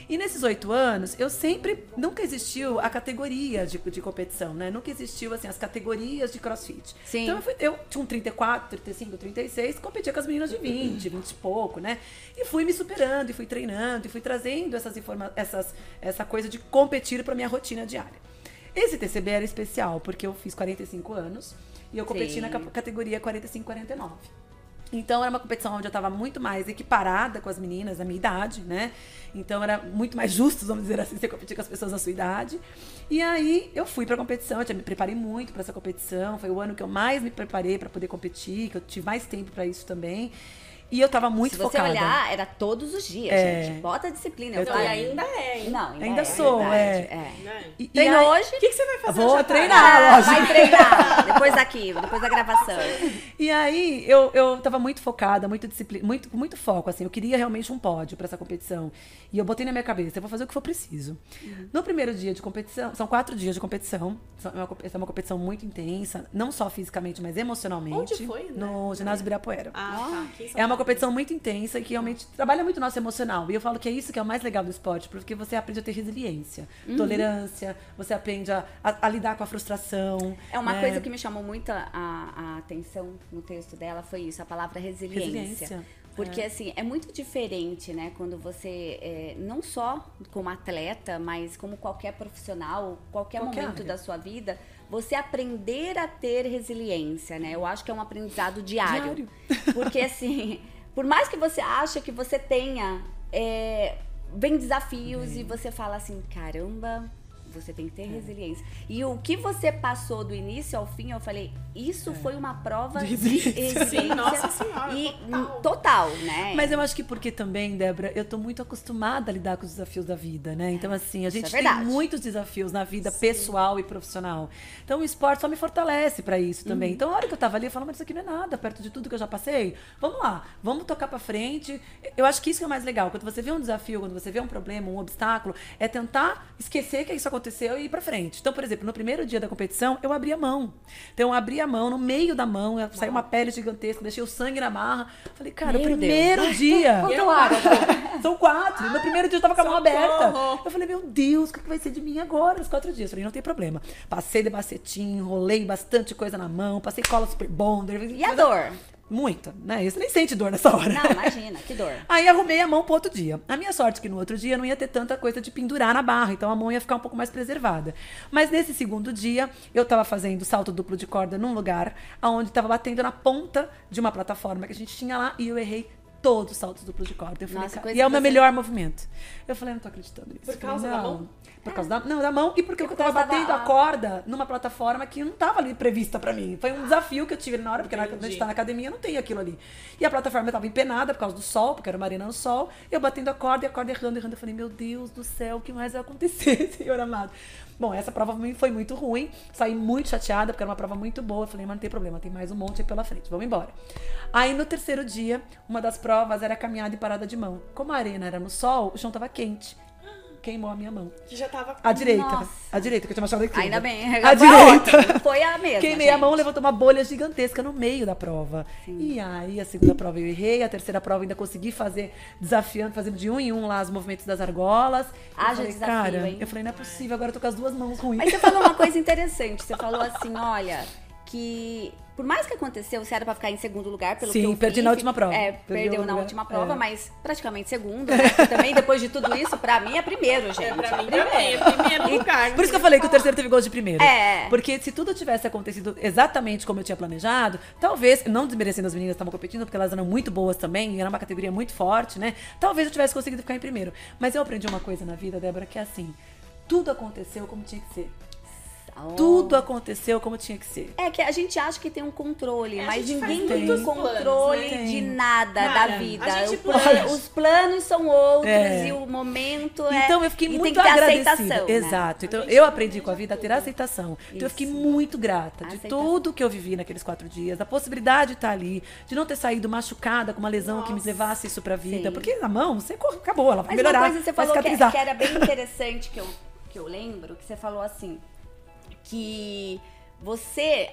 [SPEAKER 3] E nesses oito anos, eu sempre. Nunca existiu a categoria de, de competição, né? Nunca existiu, assim, as categorias de crossfit.
[SPEAKER 1] Sim.
[SPEAKER 3] Então eu, fui, eu tinha um 34, 35, 36, competia com as meninas de 20, 20 e pouco, né? E fui me superando, e fui treinando, e fui trazendo essas informações, essas, essa coisa de competir para minha rotina diária. Esse TCB era especial, porque eu fiz 45 anos e eu competi Sim. na categoria 45-49. Então era uma competição onde eu estava muito mais equiparada com as meninas da minha idade, né? Então era muito mais justo, vamos dizer assim, você competir com as pessoas da sua idade. E aí eu fui para a competição, eu me preparei muito para essa competição. Foi o ano que eu mais me preparei para poder competir, que eu tive mais tempo para isso também. E eu tava muito
[SPEAKER 1] focada. Se você
[SPEAKER 3] focada.
[SPEAKER 1] olhar, era todos os dias, é. gente. Bota a disciplina. Eu
[SPEAKER 2] então, ainda é.
[SPEAKER 1] Não, ainda,
[SPEAKER 3] ainda
[SPEAKER 1] é,
[SPEAKER 3] sou,
[SPEAKER 1] é.
[SPEAKER 3] é.
[SPEAKER 1] é. E, Tem hoje.
[SPEAKER 2] O que, que, você vai fazer
[SPEAKER 3] Vou
[SPEAKER 2] hoje
[SPEAKER 3] treinar, lógico.
[SPEAKER 1] Vai treinar. depois daqui, depois da gravação.
[SPEAKER 3] E aí, eu, eu tava muito focada, muito disciplina, muito, muito foco, assim. Eu queria realmente um pódio para essa competição. E eu botei na minha cabeça, eu vou fazer o que for preciso. Uhum. No primeiro dia de competição, são quatro dias de competição. É uma, é uma competição muito intensa, não só fisicamente, mas emocionalmente.
[SPEAKER 2] Onde foi? Né?
[SPEAKER 3] No ginásio Ibirapuera.
[SPEAKER 2] Ah, tá.
[SPEAKER 3] É uma competição muito intensa intensa que realmente trabalha muito o nosso emocional. E eu falo que é isso que é o mais legal do esporte, porque você aprende a ter resiliência, uhum. tolerância, você aprende a, a, a, lidar com a frustração.
[SPEAKER 1] É uma né? coisa que me chamou muito a, a, atenção no texto dela, foi isso, a palavra resiliência. resiliência. Porque, é. assim, é muito diferente, né? Quando você, é, não só como atleta, mas como qualquer profissional, qualquer, qualquer momento área. da sua vida, você aprender a ter resiliência, né? Eu acho que é um aprendizado diário. diário. Porque, assim, por mais que você ache que você tenha, é, vem desafios e você fala assim, caramba, você tem que ter é. resiliência. E o que você passou do início ao fim, eu falei, isso é. foi uma prova de resiliência. Sim,
[SPEAKER 2] nossa senhora.
[SPEAKER 1] E total. total. né?
[SPEAKER 3] Mas eu acho que porque também, Débora, eu tô muito acostumada a lidar com os desafios da vida, né? Então, assim, a gente é tem muitos desafios na vida Sim. pessoal e profissional. Então, o esporte só me fortalece para isso também. Uhum. Então, a hora que eu tava ali, eu falava, mas isso aqui não é nada, perto de tudo que eu já passei. Vamos lá, vamos tocar para frente. Eu acho que isso é o mais legal. Quando você vê um desafio, quando você vê um problema, um obstáculo, é tentar esquecer que isso aconteceu aconteceu e ir pra frente. Então, por exemplo, no primeiro dia da competição, eu abri a mão. Então, eu abri a mão, no meio da mão, saiu uma pele gigantesca, deixei o sangue na marra. Falei, cara, Meu primeiro Deus. dia. São quatro. No primeiro dia eu tava com a mão aberta. Eu falei, meu Deus, o que vai ser de mim agora? Os quatro dias. Eu falei, não tem problema. Passei de bacetim, enrolei bastante coisa na mão, passei cola super bonder.
[SPEAKER 1] E a dor?
[SPEAKER 3] Muita, né? Você nem sente dor nessa hora.
[SPEAKER 1] Não, imagina, que dor.
[SPEAKER 3] Aí arrumei a mão pro outro dia. A minha sorte é que no outro dia não ia ter tanta coisa de pendurar na barra, então a mão ia ficar um pouco mais preservada. Mas nesse segundo dia, eu tava fazendo salto duplo de corda num lugar onde tava batendo na ponta de uma plataforma que a gente tinha lá e eu errei todos os saltos duplos de corda. Eu falei, Nossa, e é o meu melhor movimento. Eu falei, não tô acreditando nisso.
[SPEAKER 2] Por causa
[SPEAKER 3] falei,
[SPEAKER 2] da mão?
[SPEAKER 3] Por causa da, não, da mão e porque e eu tava batendo a corda numa plataforma que não tava ali prevista para mim. Foi um desafio que eu tive na hora, porque Entendi. quando a gente tá na academia não tem aquilo ali. E a plataforma tava empenada por causa do sol, porque era uma arena no sol. Eu batendo a corda e a corda errando, errando. Eu falei, meu Deus do céu, o que mais vai acontecer, Senhor amado? Bom, essa prova foi muito ruim. Saí muito chateada, porque era uma prova muito boa. Eu falei, mas não tem problema, tem mais um monte aí pela frente, vamos embora. Aí no terceiro dia, uma das provas era caminhada e parada de mão. Como a arena era no sol, o chão tava quente queimou a minha mão.
[SPEAKER 2] Que já tava.
[SPEAKER 3] A direita.
[SPEAKER 1] Nossa.
[SPEAKER 3] A direita, que eu tinha achado aqui.
[SPEAKER 1] Ainda bem.
[SPEAKER 3] A direita.
[SPEAKER 1] Foi a mesma.
[SPEAKER 3] Queimei
[SPEAKER 1] gente.
[SPEAKER 3] a mão, levantou uma bolha gigantesca no meio da prova. Sim. E aí, a segunda prova eu errei, a terceira prova ainda consegui fazer, desafiando, fazendo de um em um lá os movimentos das argolas.
[SPEAKER 1] Ah, já desafio,
[SPEAKER 3] cara,
[SPEAKER 1] hein?
[SPEAKER 3] eu falei, não é possível, agora eu tô com as duas mãos ruins.
[SPEAKER 1] Mas você falou uma coisa interessante. Você falou assim, olha, que por mais que aconteceu, você era pra ficar em segundo lugar, pelo
[SPEAKER 3] Sim,
[SPEAKER 1] que eu
[SPEAKER 3] perdi
[SPEAKER 1] vi,
[SPEAKER 3] na última prova.
[SPEAKER 1] É, perdeu na última prova, é. mas praticamente segundo. Né? também, depois de tudo isso, pra mim é primeiro, gente. É,
[SPEAKER 2] pra mim primeiro. também, é primeiro lugar.
[SPEAKER 3] Por isso que eu falei que o terceiro teve gol de primeiro.
[SPEAKER 1] É.
[SPEAKER 3] Porque se tudo tivesse acontecido exatamente como eu tinha planejado, talvez, não desmerecendo as meninas que estavam competindo, porque elas eram muito boas também, era uma categoria muito forte, né? Talvez eu tivesse conseguido ficar em primeiro. Mas eu aprendi uma coisa na vida, Débora, que é assim, tudo aconteceu como tinha que ser.
[SPEAKER 1] Oh.
[SPEAKER 3] Tudo aconteceu como tinha que ser.
[SPEAKER 1] É que a gente acha que tem um controle,
[SPEAKER 2] É,
[SPEAKER 1] mas ninguém tem
[SPEAKER 3] muitos
[SPEAKER 1] controle
[SPEAKER 2] planos,
[SPEAKER 3] né?
[SPEAKER 1] de nada
[SPEAKER 2] Nada.
[SPEAKER 1] da vida.
[SPEAKER 2] A gente
[SPEAKER 1] O plan-
[SPEAKER 2] planeja.
[SPEAKER 1] os planos são outros
[SPEAKER 3] É.
[SPEAKER 1] e o momento é.
[SPEAKER 3] Então eu fiquei
[SPEAKER 1] e
[SPEAKER 3] muito
[SPEAKER 1] tem que ter
[SPEAKER 3] agradecida.
[SPEAKER 1] aceitação. né?
[SPEAKER 3] Exato. Então eu aprendi com a vida a ter aceitação. Então eu fiquei
[SPEAKER 1] Isso.
[SPEAKER 3] muito grata de
[SPEAKER 1] Aceitação.
[SPEAKER 3] tudo que eu vivi naqueles quatro dias, da possibilidade de estar ali, de não ter saído machucada com uma lesão que me
[SPEAKER 2] Nossa.
[SPEAKER 3] levasse isso pra vida.
[SPEAKER 1] Sim.
[SPEAKER 3] Porque na mão, você acabou, ela vai
[SPEAKER 1] Mas
[SPEAKER 3] melhorar,
[SPEAKER 1] uma coisa que você falou que, é- que era bem interessante que eu, que eu lembro, que você falou assim, que você,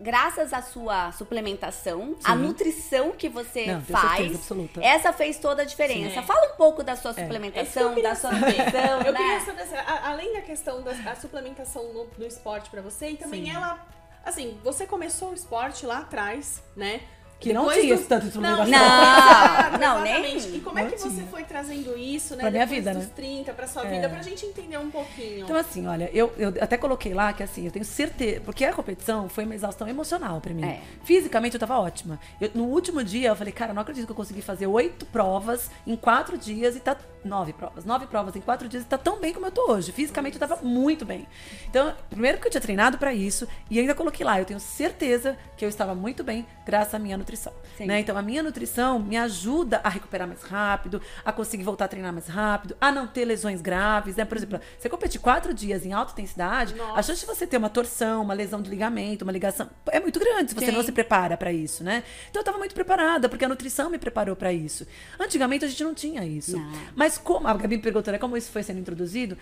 [SPEAKER 1] graças à sua suplementação, a
[SPEAKER 3] Sim.
[SPEAKER 1] nutrição que você
[SPEAKER 3] Não,
[SPEAKER 1] faz,
[SPEAKER 3] certeza absoluta.
[SPEAKER 1] essa fez toda a diferença.
[SPEAKER 2] Sim.
[SPEAKER 1] Fala um pouco da sua
[SPEAKER 2] É
[SPEAKER 1] suplementação, da sua nutrição,
[SPEAKER 2] Eu
[SPEAKER 1] né?
[SPEAKER 2] queria saber, assim, a- além da questão da a suplementação no, no esporte pra você, e também
[SPEAKER 3] Sim.
[SPEAKER 2] ela. Assim, você começou o esporte lá atrás, né?
[SPEAKER 3] Que não
[SPEAKER 2] Depois
[SPEAKER 3] tinha
[SPEAKER 2] do-
[SPEAKER 3] esse tanto de suplementação.
[SPEAKER 1] Não, não,
[SPEAKER 2] exatamente.
[SPEAKER 1] nem-
[SPEAKER 2] E como é
[SPEAKER 3] não
[SPEAKER 2] que você
[SPEAKER 3] tinha.
[SPEAKER 2] foi trazendo isso, né?
[SPEAKER 3] Pra minha vida,
[SPEAKER 2] dos
[SPEAKER 3] né?
[SPEAKER 2] 30, pra sua
[SPEAKER 3] É.
[SPEAKER 2] vida, pra gente entender um pouquinho.
[SPEAKER 3] Então, assim, olha, eu, eu até coloquei lá que assim, eu tenho certeza. Porque a competição foi uma exaustão emocional pra mim.
[SPEAKER 1] É.
[SPEAKER 3] Fisicamente eu tava ótima. Eu- no último dia eu falei, cara, não acredito que eu consegui fazer oito provas em quatro dias e tá. Nove provas. Nove provas em quatro dias e tá tão bem como eu tô hoje. Fisicamente eu tava muito bem. Então, primeiro que eu tinha treinado pra isso e ainda coloquei lá, eu tenho certeza que eu estava muito bem graças à minha nutrição. Né? Então, a minha nutrição me ajuda a recuperar mais rápido, a conseguir voltar a treinar mais rápido, a não ter lesões graves, né? Por exemplo, você competir quatro dias em alta intensidade,
[SPEAKER 2] Nossa.
[SPEAKER 3] a chance de você ter uma torção, uma lesão de ligamento, uma ligação, é muito grande se você
[SPEAKER 1] Sim.
[SPEAKER 3] não se prepara pra isso, né? Então, eu tava muito preparada, porque a nutrição me preparou pra isso. Antigamente, a gente não tinha isso.
[SPEAKER 1] Não.
[SPEAKER 3] Mas como, a Gabi perguntou, né, como isso foi sendo introduzido,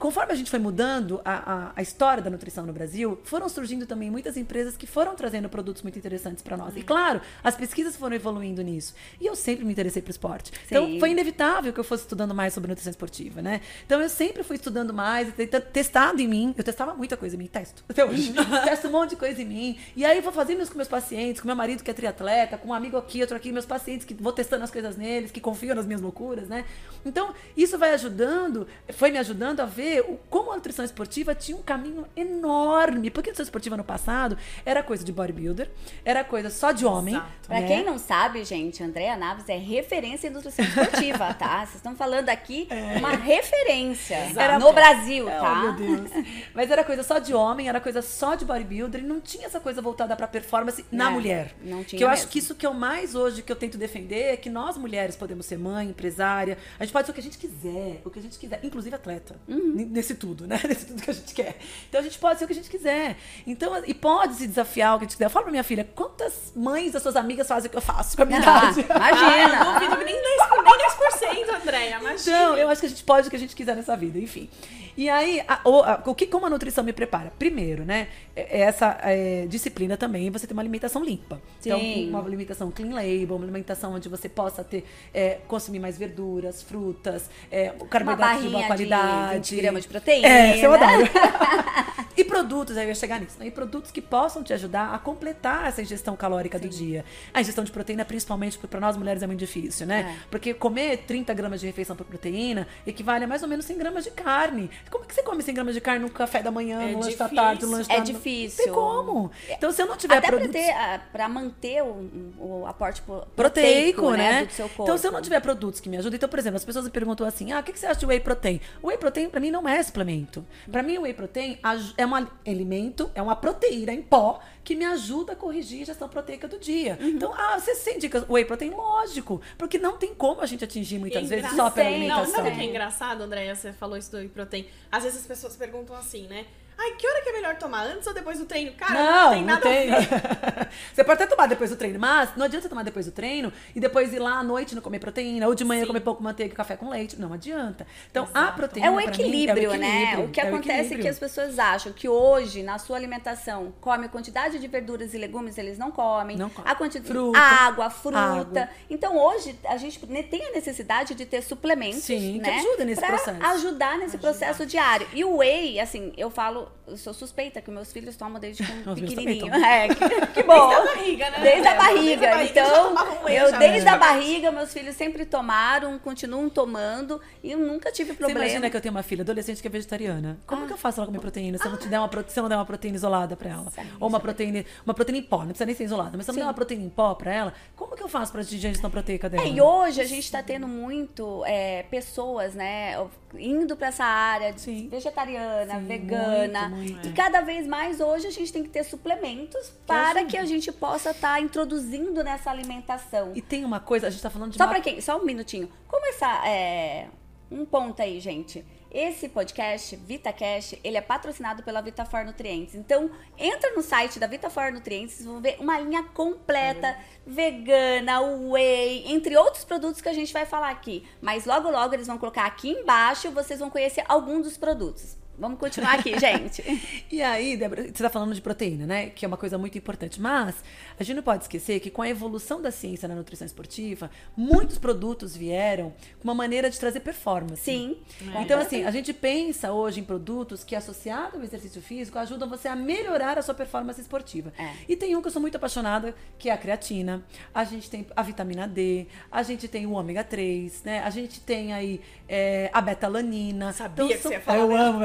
[SPEAKER 3] conforme a gente foi mudando a, a, a história da nutrição no Brasil, foram surgindo também muitas empresas que foram trazendo produtos muito interessantes para nós. E claro, as pesquisas foram evoluindo nisso. E eu sempre me interessei pro esporte. Então
[SPEAKER 1] Sim.
[SPEAKER 3] foi inevitável que eu fosse estudando mais sobre nutrição esportiva, né? Então eu sempre fui estudando mais, testado em mim. Eu testava muita coisa em mim, testo. Até hoje. testo um monte de coisa em mim. E aí vou fazendo isso com meus pacientes, com meu marido que é triatleta, com um amigo aqui, outro aqui, meus pacientes que vou testando as coisas neles, que confiam nas minhas loucuras, né? Então, isso vai ajudando, foi me ajudando a ver o- como a nutrição esportiva tinha um caminho enorme. Porque a nutrição esportiva no passado era coisa de bodybuilder, era coisa só de homem.
[SPEAKER 2] Exato.
[SPEAKER 1] Pra
[SPEAKER 3] né?
[SPEAKER 1] quem não sabe, gente, Andréa Naves é referência em nutrição esportiva, tá? Vocês estão falando aqui uma referência
[SPEAKER 3] Era-
[SPEAKER 1] no Brasil,
[SPEAKER 3] Oh,
[SPEAKER 1] tá?
[SPEAKER 3] meu Deus. Mas era coisa só de homem, era coisa só de bodybuilder e não tinha essa coisa voltada pra performance na
[SPEAKER 1] É,
[SPEAKER 3] mulher.
[SPEAKER 1] não tinha
[SPEAKER 3] Que eu acho
[SPEAKER 1] mesmo.
[SPEAKER 3] que isso que eu mais hoje que eu tento defender é que nós mulheres podemos ser mãe, empresária, a gente pode ser o que a gente quiser, o que a gente quiser, inclusive atleta.
[SPEAKER 1] Uhum.
[SPEAKER 3] Nesse tudo, né? Nesse tudo que a gente quer. Então a gente pode ser o que a gente quiser. Então, e pode se desafiar o que a gente quiser. Eu falo pra minha filha, quantas mães das suas amigas fazem o que eu faço com a minha
[SPEAKER 1] Ah,
[SPEAKER 3] idade?
[SPEAKER 2] Ah,
[SPEAKER 1] imagina.
[SPEAKER 2] não duvido nem 10%, nem 10% Andréia, imagina.
[SPEAKER 3] Então, eu acho que a gente pode o que a gente quiser nessa vida, enfim. E aí, a- o, a- o que como a nutrição me prepara? Primeiro, né? é- é Essa é, disciplina também, você ter uma alimentação limpa.
[SPEAKER 1] Sim.
[SPEAKER 3] Então, uma alimentação clean label, uma alimentação onde você possa ter, é, consumir mais verduras, frutas, é, carboidratos de boa
[SPEAKER 1] barrinha de
[SPEAKER 3] qualidade.
[SPEAKER 1] 20 gramas de proteína.
[SPEAKER 3] É, isso eu adoro. e produtos, aí eu ia chegar nisso, né? E produtos que possam te ajudar a completar essa ingestão calórica do dia. A ingestão de proteína, principalmente para nós mulheres, é muito difícil, né?
[SPEAKER 1] É.
[SPEAKER 3] Porque comer 30 gramas de refeição por proteína equivale a mais ou menos 100 gramas de carne. Como que você come 100 gramas de carne no café da manhã,
[SPEAKER 2] É
[SPEAKER 3] no lanche da tarde, no lanche
[SPEAKER 1] É
[SPEAKER 3] da
[SPEAKER 1] difícil.
[SPEAKER 3] Não tem como. Então, se eu não tiver
[SPEAKER 1] Até
[SPEAKER 3] produtos...
[SPEAKER 1] pra, ter, a- pra manter o, o aporte pro-
[SPEAKER 3] proteico, né?
[SPEAKER 1] Do seu corpo.
[SPEAKER 3] Então, se eu não tiver produtos que me ajudem, então, por exemplo, as pessoas me perguntam assim: ah, o que que você acha de whey protein? O whey protein, pra mim, não é suplemento. Pra mim, o whey protein é um alimento, é uma proteína em pó que me ajuda a corrigir a ingestão proteica do dia.
[SPEAKER 1] Uhum.
[SPEAKER 3] Então, ah, você se indica whey protein? Lógico, porque não tem como a gente atingir muitas
[SPEAKER 2] é
[SPEAKER 3] vezes só pela
[SPEAKER 1] Sim,
[SPEAKER 2] Não,
[SPEAKER 3] alimentação.
[SPEAKER 2] sabe o que é engraçado, Andréia? Você falou isso do whey protein. Às vezes as pessoas perguntam assim, né? Ai, que hora que é melhor tomar? Antes ou depois do treino? Cara, não,
[SPEAKER 3] Não,
[SPEAKER 2] tem
[SPEAKER 3] não
[SPEAKER 2] nada
[SPEAKER 3] tem.
[SPEAKER 2] a ver.
[SPEAKER 3] você pode até tomar depois do treino, mas não adianta você tomar depois do treino e depois ir lá à noite não comer proteína, ou de manhã
[SPEAKER 2] Sim.
[SPEAKER 3] comer pouco manteiga e café com leite. Não adianta. Então, a
[SPEAKER 2] Exato.
[SPEAKER 3] proteína.
[SPEAKER 1] É o
[SPEAKER 3] pra mim,
[SPEAKER 1] equilíbrio, né?
[SPEAKER 3] equilíbrio,
[SPEAKER 1] O que
[SPEAKER 3] é
[SPEAKER 1] acontece é que
[SPEAKER 3] equilíbrio.
[SPEAKER 1] as pessoas acham que hoje, na sua alimentação, come quantidade de verduras e legumes, eles não comem.
[SPEAKER 3] Não come.
[SPEAKER 1] A quantidade
[SPEAKER 3] Fruta.
[SPEAKER 1] água, fruta.
[SPEAKER 3] Água.
[SPEAKER 1] Então, hoje, a gente tem a necessidade de ter suplementos,
[SPEAKER 3] Sim, que
[SPEAKER 1] né?
[SPEAKER 3] ajuda nesse
[SPEAKER 1] pra
[SPEAKER 3] processo.
[SPEAKER 1] ajudar nesse processo diário. E o whey, assim, eu falo, eu sou suspeita que meus filhos tomam desde que um pequenininho. É, que, que bom.
[SPEAKER 2] Desde a barriga, né?
[SPEAKER 1] Desde a
[SPEAKER 2] Andréia?
[SPEAKER 1] barriga.
[SPEAKER 2] Desde a barriga,
[SPEAKER 1] então, eu
[SPEAKER 2] já.
[SPEAKER 1] desde a barriga, meus filhos sempre tomaram, continuam tomando e eu nunca tive
[SPEAKER 3] Você
[SPEAKER 1] problema.
[SPEAKER 3] imagina que eu tenho uma filha adolescente que é vegetariana. Como que eu faço ela comer proteína se eu não te der uma, se eu não der uma proteína isolada pra ela? Ou uma proteína, uma proteína em pó, não precisa nem ser isolada, mas se eu não der uma proteína em pó pra ela, como que eu faço pra ingestão proteica dela?
[SPEAKER 1] É, e hoje a gente está tendo muito é, pessoas, né, indo para essa área
[SPEAKER 3] Sim.
[SPEAKER 1] vegetariana,
[SPEAKER 3] Sim,
[SPEAKER 1] vegana, vitamina.
[SPEAKER 3] muito.
[SPEAKER 1] E cada vez mais hoje a gente tem que ter suplementos para que a gente possa estar introduzindo nessa alimentação.
[SPEAKER 3] E tem uma coisa, a gente tá falando de
[SPEAKER 1] Só
[SPEAKER 3] uma-
[SPEAKER 1] pra quem? Só um minutinho. Como essa. É, um ponto aí, gente. Esse podcast, VitaCast, ele é patrocinado pela Vitafor Nutrientes. Então, entra no site da Vitafor Nutrientes, vocês vão ver uma linha completa, vegana, whey, entre outros produtos que a gente vai falar aqui. Mas logo, logo eles vão colocar aqui embaixo, vocês vão conhecer algum dos produtos. Vamos continuar aqui, gente.
[SPEAKER 3] E aí, Débora, você está falando de proteína, né? Que é uma coisa muito importante. Mas a gente não pode esquecer que com a evolução da ciência na nutrição esportiva, muitos produtos vieram com uma maneira de trazer performance.
[SPEAKER 1] Sim.
[SPEAKER 3] Então, assim, a gente pensa hoje em produtos que, associado ao exercício físico, ajudam você a melhorar a sua performance esportiva.
[SPEAKER 1] É.
[SPEAKER 3] E tem um que eu sou muito apaixonada, que é a creatina. A gente tem a vitamina D, a gente tem o ômega 3, né? A gente tem aí é, a betalanina.
[SPEAKER 2] Sabia que
[SPEAKER 3] são-
[SPEAKER 2] você ia falar,
[SPEAKER 3] Eu amo.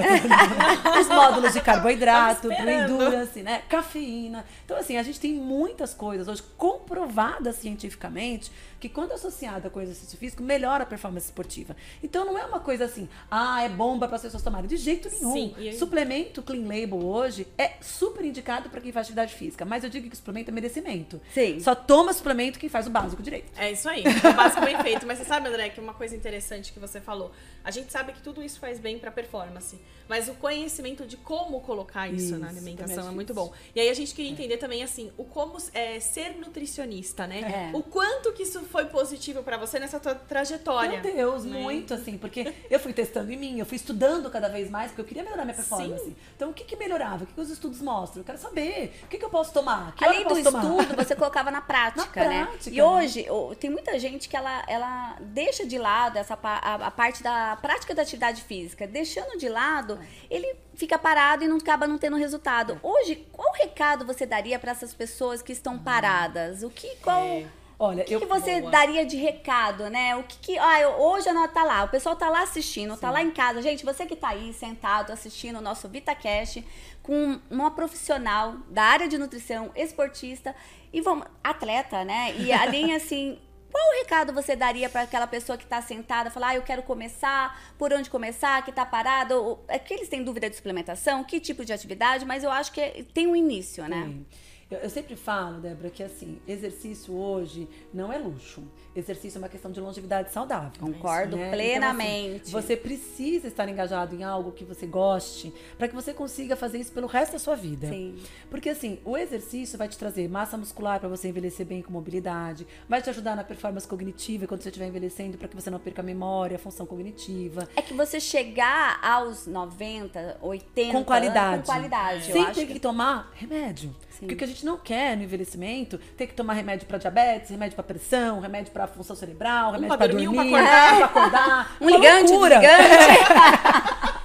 [SPEAKER 3] Os módulos de carboidrato,
[SPEAKER 2] esperando.
[SPEAKER 3] endurance, né? Cafeína. Então, assim, a gente tem muitas coisas hoje comprovadas cientificamente que quando associada com exercício físico, melhora a performance esportiva. Então não é uma coisa assim, ah, é bomba para as pessoas tomarem. De jeito nenhum.
[SPEAKER 2] Sim, e aí-
[SPEAKER 3] Suplemento Clean Label hoje é super indicado para quem faz atividade física. Mas eu digo que suplemento é merecimento.
[SPEAKER 1] Sim.
[SPEAKER 3] Só toma suplemento quem faz o básico direito.
[SPEAKER 2] É isso aí, o básico bem feito. Mas você sabe, André, que uma coisa interessante que você falou. A gente sabe que tudo isso faz bem pra performance. Mas o conhecimento de como colocar isso,
[SPEAKER 3] Isso,
[SPEAKER 2] na alimentação
[SPEAKER 3] é
[SPEAKER 2] é muito bom. E aí a gente queria entender também, assim, o como é, ser nutricionista, né?
[SPEAKER 1] É.
[SPEAKER 2] O quanto que isso foi positivo pra você nessa tua trajetória.
[SPEAKER 3] Meu Deus,
[SPEAKER 2] né?
[SPEAKER 3] muito assim, porque eu fui testando em mim, eu fui estudando cada vez mais, porque eu queria melhorar minha performance.
[SPEAKER 2] Sim.
[SPEAKER 3] Então, o que, que melhorava? O que, que os estudos mostram? Eu quero saber. O que, que eu posso tomar? Que
[SPEAKER 1] Além do
[SPEAKER 3] tomar?
[SPEAKER 1] estudo, você colocava na prática,
[SPEAKER 3] Na
[SPEAKER 1] né?
[SPEAKER 3] prática,
[SPEAKER 1] E hoje, tem muita gente que ela, ela deixa de lado essa a, a parte da prática da atividade física. Deixando de lado, ele fica parado e não acaba não tendo resultado. Hoje, qual recado você daria para essas pessoas que estão paradas? O que, qual...
[SPEAKER 2] É.
[SPEAKER 3] Olha,
[SPEAKER 1] O que,
[SPEAKER 3] eu,
[SPEAKER 1] que você
[SPEAKER 2] Boa.
[SPEAKER 1] daria de recado, né? O que, que ah, eu- hoje a Ana tá lá, o pessoal tá lá assistindo, tá lá em casa. Gente, você que tá aí sentado assistindo o nosso VitaCast com uma profissional da área de nutrição, esportista e vamos, atleta, né? E além assim, qual o recado você daria para aquela pessoa que tá sentada, falar, ah, eu quero começar, por onde começar, que tá parado? Ou- É que eles têm dúvida de suplementação, que tipo de atividade, mas eu acho que tem um início, né?
[SPEAKER 3] Tem. Eu, eu sempre falo, Débora, que assim, exercício hoje não é luxo. Exercício é uma questão de longevidade saudável.
[SPEAKER 1] Concordo
[SPEAKER 3] né?
[SPEAKER 1] plenamente.
[SPEAKER 3] Então, assim, você precisa estar engajado em algo que você goste para que você consiga fazer isso pelo resto da sua vida.
[SPEAKER 1] Sim.
[SPEAKER 3] Porque assim, o exercício vai te trazer massa muscular para você envelhecer bem com mobilidade, vai te ajudar na performance cognitiva quando você estiver envelhecendo para que você não perca a memória, a função cognitiva.
[SPEAKER 1] É que você chegar aos 90, 80
[SPEAKER 3] com qualidade.
[SPEAKER 1] com qualidade,
[SPEAKER 3] Sem ter
[SPEAKER 1] que...
[SPEAKER 3] que tomar remédio.
[SPEAKER 1] Sim.
[SPEAKER 3] Porque o que a gente não quer no envelhecimento, ter que tomar remédio para diabetes, remédio para pressão, remédio para função cerebral, remédio
[SPEAKER 2] pra dormir,
[SPEAKER 3] dormir,
[SPEAKER 2] um pra acordar.
[SPEAKER 3] pra acordar.
[SPEAKER 1] Um
[SPEAKER 3] Uma
[SPEAKER 1] ligante,
[SPEAKER 3] loucura.
[SPEAKER 1] desligante.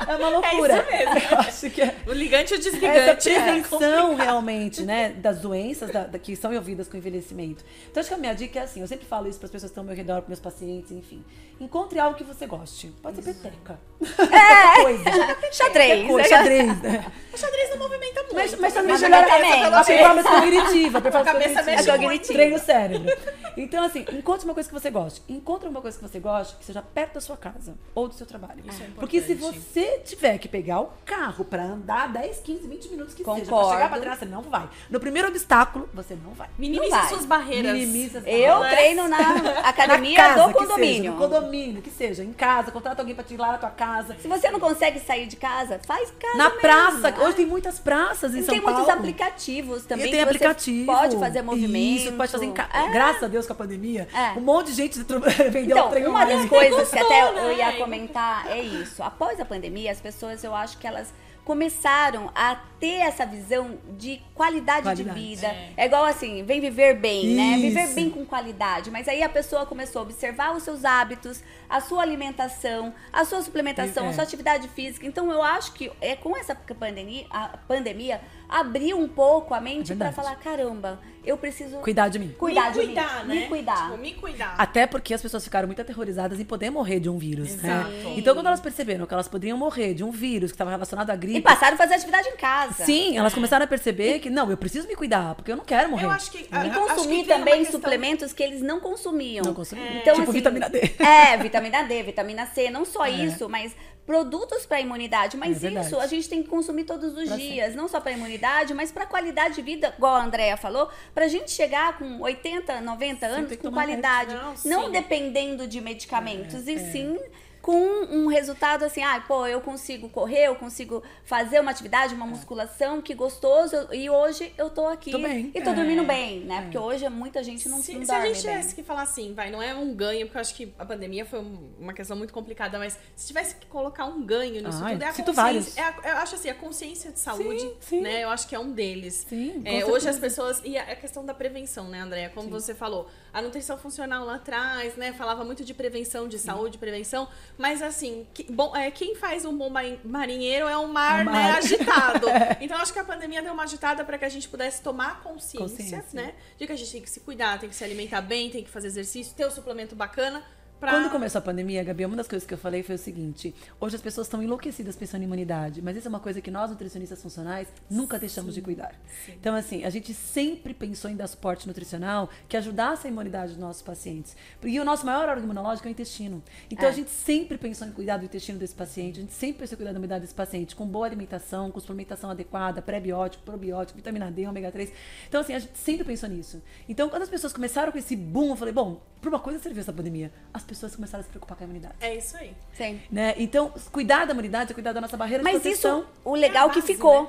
[SPEAKER 3] É uma loucura.
[SPEAKER 2] É isso mesmo.
[SPEAKER 3] Eu acho que é
[SPEAKER 2] O ligante e o
[SPEAKER 3] essa
[SPEAKER 2] desligante. é
[SPEAKER 3] prevenção realmente, né, das doenças da- da- que são envolvidas com o envelhecimento. Então, acho que a minha dica é assim, eu sempre falo isso para as pessoas que estão ao meu redor, para meus pacientes, enfim. Encontre algo que você goste. Pode ser peteca. É. coisa.
[SPEAKER 1] Xadrez.
[SPEAKER 3] Coisa, xadrez, né?
[SPEAKER 2] O xadrez não movimenta muito.
[SPEAKER 3] Mas, mas também melhora
[SPEAKER 1] também,
[SPEAKER 3] a performance cognitiva. A performance
[SPEAKER 2] A
[SPEAKER 3] cognitiva. Treina o cérebro. Então, assim, encontre uma coisa que você goste. Encontre uma coisa que você goste que seja perto da sua casa ou do seu trabalho.
[SPEAKER 2] Isso é
[SPEAKER 3] Porque se
[SPEAKER 2] importante.
[SPEAKER 3] você tiver que pegar o carro pra andar 10, 15, 20 minutos que seja, pra
[SPEAKER 1] Concordo.
[SPEAKER 3] chegar pra treinar, você não vai. No primeiro obstáculo, você não vai.
[SPEAKER 2] Minimiza
[SPEAKER 1] Não vai.
[SPEAKER 2] suas barreiras.
[SPEAKER 3] Minimiza as
[SPEAKER 1] Eu
[SPEAKER 3] barreiras.
[SPEAKER 1] treino na academia
[SPEAKER 3] Na casa,
[SPEAKER 1] do
[SPEAKER 3] que seja,
[SPEAKER 1] condomínio.
[SPEAKER 3] no condomínio, que seja, em casa, contrata alguém pra te ir lá na tua casa.
[SPEAKER 1] Se você não consegue sair de casa, faz casa
[SPEAKER 3] Na
[SPEAKER 1] mesmo.
[SPEAKER 3] praça,
[SPEAKER 1] Ah,
[SPEAKER 3] hoje tem muitas praças em
[SPEAKER 1] e
[SPEAKER 3] São
[SPEAKER 1] tem
[SPEAKER 3] Paulo.
[SPEAKER 1] muitos aplicativos também
[SPEAKER 3] E tem aplicativo.
[SPEAKER 1] pode fazer movimento.
[SPEAKER 3] Isso, pode fazer em casa.
[SPEAKER 1] É.
[SPEAKER 3] Graças a Deus com a pandemia,
[SPEAKER 1] É.
[SPEAKER 3] um monte de gente vendeu
[SPEAKER 1] Então,
[SPEAKER 3] o trem
[SPEAKER 1] uma das coisas que até eu ia
[SPEAKER 2] né?
[SPEAKER 1] comentar é isso. Após a pandemia, as pessoas, eu acho que elas começaram a ter essa visão de qualidade,
[SPEAKER 3] Qualidade.
[SPEAKER 1] de vida.
[SPEAKER 2] É.
[SPEAKER 1] É. igual assim, vem viver bem, né? Viver
[SPEAKER 3] Isso.
[SPEAKER 1] bem com qualidade. Mas aí a pessoa começou a observar os seus hábitos, a sua alimentação, a sua suplementação,
[SPEAKER 3] É.
[SPEAKER 1] a sua atividade física. Então eu acho que é com essa pandemia, a pandemia abriu um pouco a mente
[SPEAKER 3] É
[SPEAKER 1] para falar, caramba, eu preciso
[SPEAKER 3] Cuidar de mim.
[SPEAKER 1] cuidar
[SPEAKER 2] me
[SPEAKER 1] de
[SPEAKER 2] cuidar,
[SPEAKER 1] mim,
[SPEAKER 2] né?
[SPEAKER 1] me cuidar.
[SPEAKER 2] Tipo, me cuidar.
[SPEAKER 3] Até porque as pessoas ficaram muito aterrorizadas em poder morrer de um vírus,
[SPEAKER 2] Exato.
[SPEAKER 3] né? Então, quando elas perceberam que elas poderiam morrer de um vírus que estava relacionado à gripe,
[SPEAKER 1] E passaram a fazer atividade em casa.
[SPEAKER 3] Sim, elas começaram a perceber que, não, eu preciso me cuidar, porque eu não quero morrer.
[SPEAKER 2] Eu acho que.
[SPEAKER 1] E consumir também
[SPEAKER 2] questão-
[SPEAKER 1] suplementos que eles não consumiam.
[SPEAKER 3] Não consumiam.
[SPEAKER 1] Então,
[SPEAKER 3] Tipo
[SPEAKER 1] assim,
[SPEAKER 3] vitamina D.
[SPEAKER 1] É, vitamina D, vitamina C, não só
[SPEAKER 3] É.
[SPEAKER 1] isso, mas produtos para imunidade. Mas
[SPEAKER 3] É
[SPEAKER 1] isso a gente tem que consumir todos os
[SPEAKER 3] Pra
[SPEAKER 1] dias, não só para imunidade, mas para qualidade de vida, igual a Andrea falou, pra gente chegar com 80, 90 anos com qualidade,
[SPEAKER 2] Não,
[SPEAKER 1] não, dependendo de medicamentos,
[SPEAKER 3] É,
[SPEAKER 1] e sim com um resultado assim, ah, pô, eu consigo correr, eu consigo fazer uma atividade, uma musculação, que gostoso, eu- e hoje eu tô aqui
[SPEAKER 3] Tô bem.
[SPEAKER 1] e tô
[SPEAKER 3] É.
[SPEAKER 1] dormindo bem, né? Porque hoje muita gente não,
[SPEAKER 2] Se,
[SPEAKER 1] não
[SPEAKER 2] se a gente
[SPEAKER 1] bem.
[SPEAKER 2] tivesse que falar assim, vai, não é um ganho, porque eu acho que a pandemia foi um- uma questão muito complicada, mas se tivesse que colocar um ganho nisso
[SPEAKER 3] Ai,
[SPEAKER 2] tudo, é a consciência. É a- eu acho assim, a consciência de saúde,
[SPEAKER 3] Sim, sim.
[SPEAKER 2] né? Eu acho que é um deles.
[SPEAKER 3] Sim,
[SPEAKER 2] É, hoje as pessoas. E a a questão da prevenção, né, Andréia? Como você falou, a nutrição funcional lá atrás, né? Falava muito de prevenção, de saúde, prevenção. Mas assim, que- bom, é, quem faz um bom mari- marinheiro é um mar,
[SPEAKER 3] É
[SPEAKER 2] né,
[SPEAKER 3] mar.
[SPEAKER 2] agitado. Então acho que a pandemia deu uma agitada para que a gente pudesse tomar consciência,
[SPEAKER 3] Consciência.
[SPEAKER 2] né? De que a gente tem que se cuidar, tem que se alimentar bem, tem que fazer exercício, ter um suplemento bacana. Pra...
[SPEAKER 3] Quando começou a pandemia, Gabi, uma das coisas que eu falei foi o seguinte: hoje as pessoas estão enlouquecidas pensando em imunidade, mas isso é uma coisa que nós, nutricionistas funcionais, nunca deixamos de cuidar. Então, assim, a gente sempre pensou em dar suporte nutricional que ajudasse a imunidade dos nossos pacientes. E o nosso maior órgão imunológico é o intestino. Então,
[SPEAKER 1] É.
[SPEAKER 3] a gente sempre pensou em cuidar do intestino desse paciente, a gente sempre pensou em cuidar da imunidade desse paciente, com boa alimentação, com suplementação adequada, pré-biótico, probiótico, vitamina D, ômega 3. Então, assim, a gente sempre pensou nisso. Então, quando as pessoas começaram com esse boom, eu falei, bom, por uma coisa serviu essa pandemia. As pessoas começaram a se preocupar com a imunidade.
[SPEAKER 2] É isso aí.
[SPEAKER 1] Sim.
[SPEAKER 3] Né? Então, cuidar da imunidade é cuidar da nossa barreira de
[SPEAKER 1] Mas
[SPEAKER 3] proteção.
[SPEAKER 1] isso, o legal
[SPEAKER 2] É a
[SPEAKER 1] que
[SPEAKER 2] base,
[SPEAKER 1] ficou.
[SPEAKER 2] né?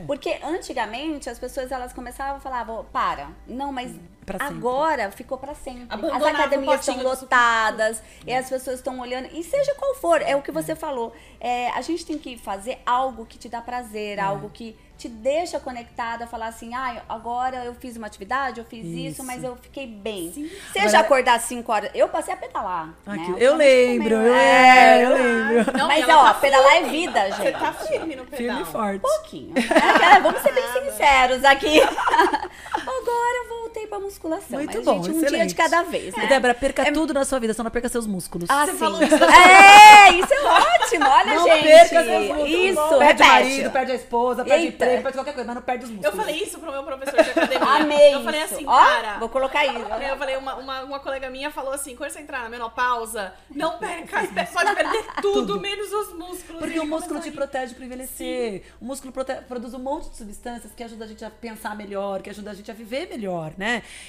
[SPEAKER 3] É.
[SPEAKER 1] Porque antigamente as pessoas elas começavam a falar, "Ó, para. Não, mas
[SPEAKER 3] Pra sempre.
[SPEAKER 1] agora ficou pra sempre.
[SPEAKER 2] Abandonava
[SPEAKER 1] as academias estão lotadas e as pessoas estão olhando. E seja qual for, é o que você falou. É, a gente tem que fazer algo que te dá prazer, algo que te deixa conectada, falar assim, ah, agora eu fiz uma atividade, eu fiz isso,
[SPEAKER 3] Isso.
[SPEAKER 1] mas eu fiquei bem.
[SPEAKER 2] Sim.
[SPEAKER 1] Seja
[SPEAKER 3] Agora-
[SPEAKER 1] acordar às 5 horas. Eu passei a pedalar.
[SPEAKER 3] Ai,
[SPEAKER 1] né?
[SPEAKER 3] que-
[SPEAKER 1] O
[SPEAKER 3] Eu
[SPEAKER 1] que
[SPEAKER 3] lembro, eu
[SPEAKER 1] É,
[SPEAKER 3] lembro, eu lembro.
[SPEAKER 2] Não,
[SPEAKER 1] Mas, ó,
[SPEAKER 2] tá
[SPEAKER 1] pedalar é
[SPEAKER 2] firme.
[SPEAKER 1] vida,
[SPEAKER 2] Você
[SPEAKER 1] gente.
[SPEAKER 2] tá firme no pedal.
[SPEAKER 3] Firme e forte.
[SPEAKER 1] pouquinho. É, vamos ser bem sinceros aqui. Agora eu voltei pra musculação.
[SPEAKER 3] Muito
[SPEAKER 1] mas,
[SPEAKER 3] bom,
[SPEAKER 1] gente, um
[SPEAKER 3] excelente.
[SPEAKER 1] dia de cada vez, né?
[SPEAKER 3] Débora, perca tudo na sua vida, só não perca seus músculos.
[SPEAKER 1] Ah,
[SPEAKER 2] Você
[SPEAKER 1] sim.
[SPEAKER 2] falou isso.
[SPEAKER 1] É, isso é ótimo. Olha,
[SPEAKER 3] não
[SPEAKER 1] gente.
[SPEAKER 3] perca seus músculos.
[SPEAKER 1] Isso,
[SPEAKER 3] perde o marido, perde a esposa, perde
[SPEAKER 1] Eita.
[SPEAKER 3] emprego, perde qualquer coisa, mas não perde os
[SPEAKER 2] Eu
[SPEAKER 3] músculos.
[SPEAKER 2] falei isso pro meu professor de academia.
[SPEAKER 1] Amei
[SPEAKER 2] Eu falei
[SPEAKER 1] isso.
[SPEAKER 2] assim,
[SPEAKER 1] Ó,
[SPEAKER 2] cara.
[SPEAKER 1] Vou colocar aí.
[SPEAKER 2] Eu falei, uma, uma, uma colega minha falou assim: quando você entrar na menopausa, não perca, pode perder tudo,
[SPEAKER 3] Tudo.
[SPEAKER 2] menos os músculos.
[SPEAKER 3] Porque o músculo te protege para envelhecer. O músculo prote- produz um monte de substâncias que ajuda a gente a pensar melhor, que ajuda a gente a viver melhor, né?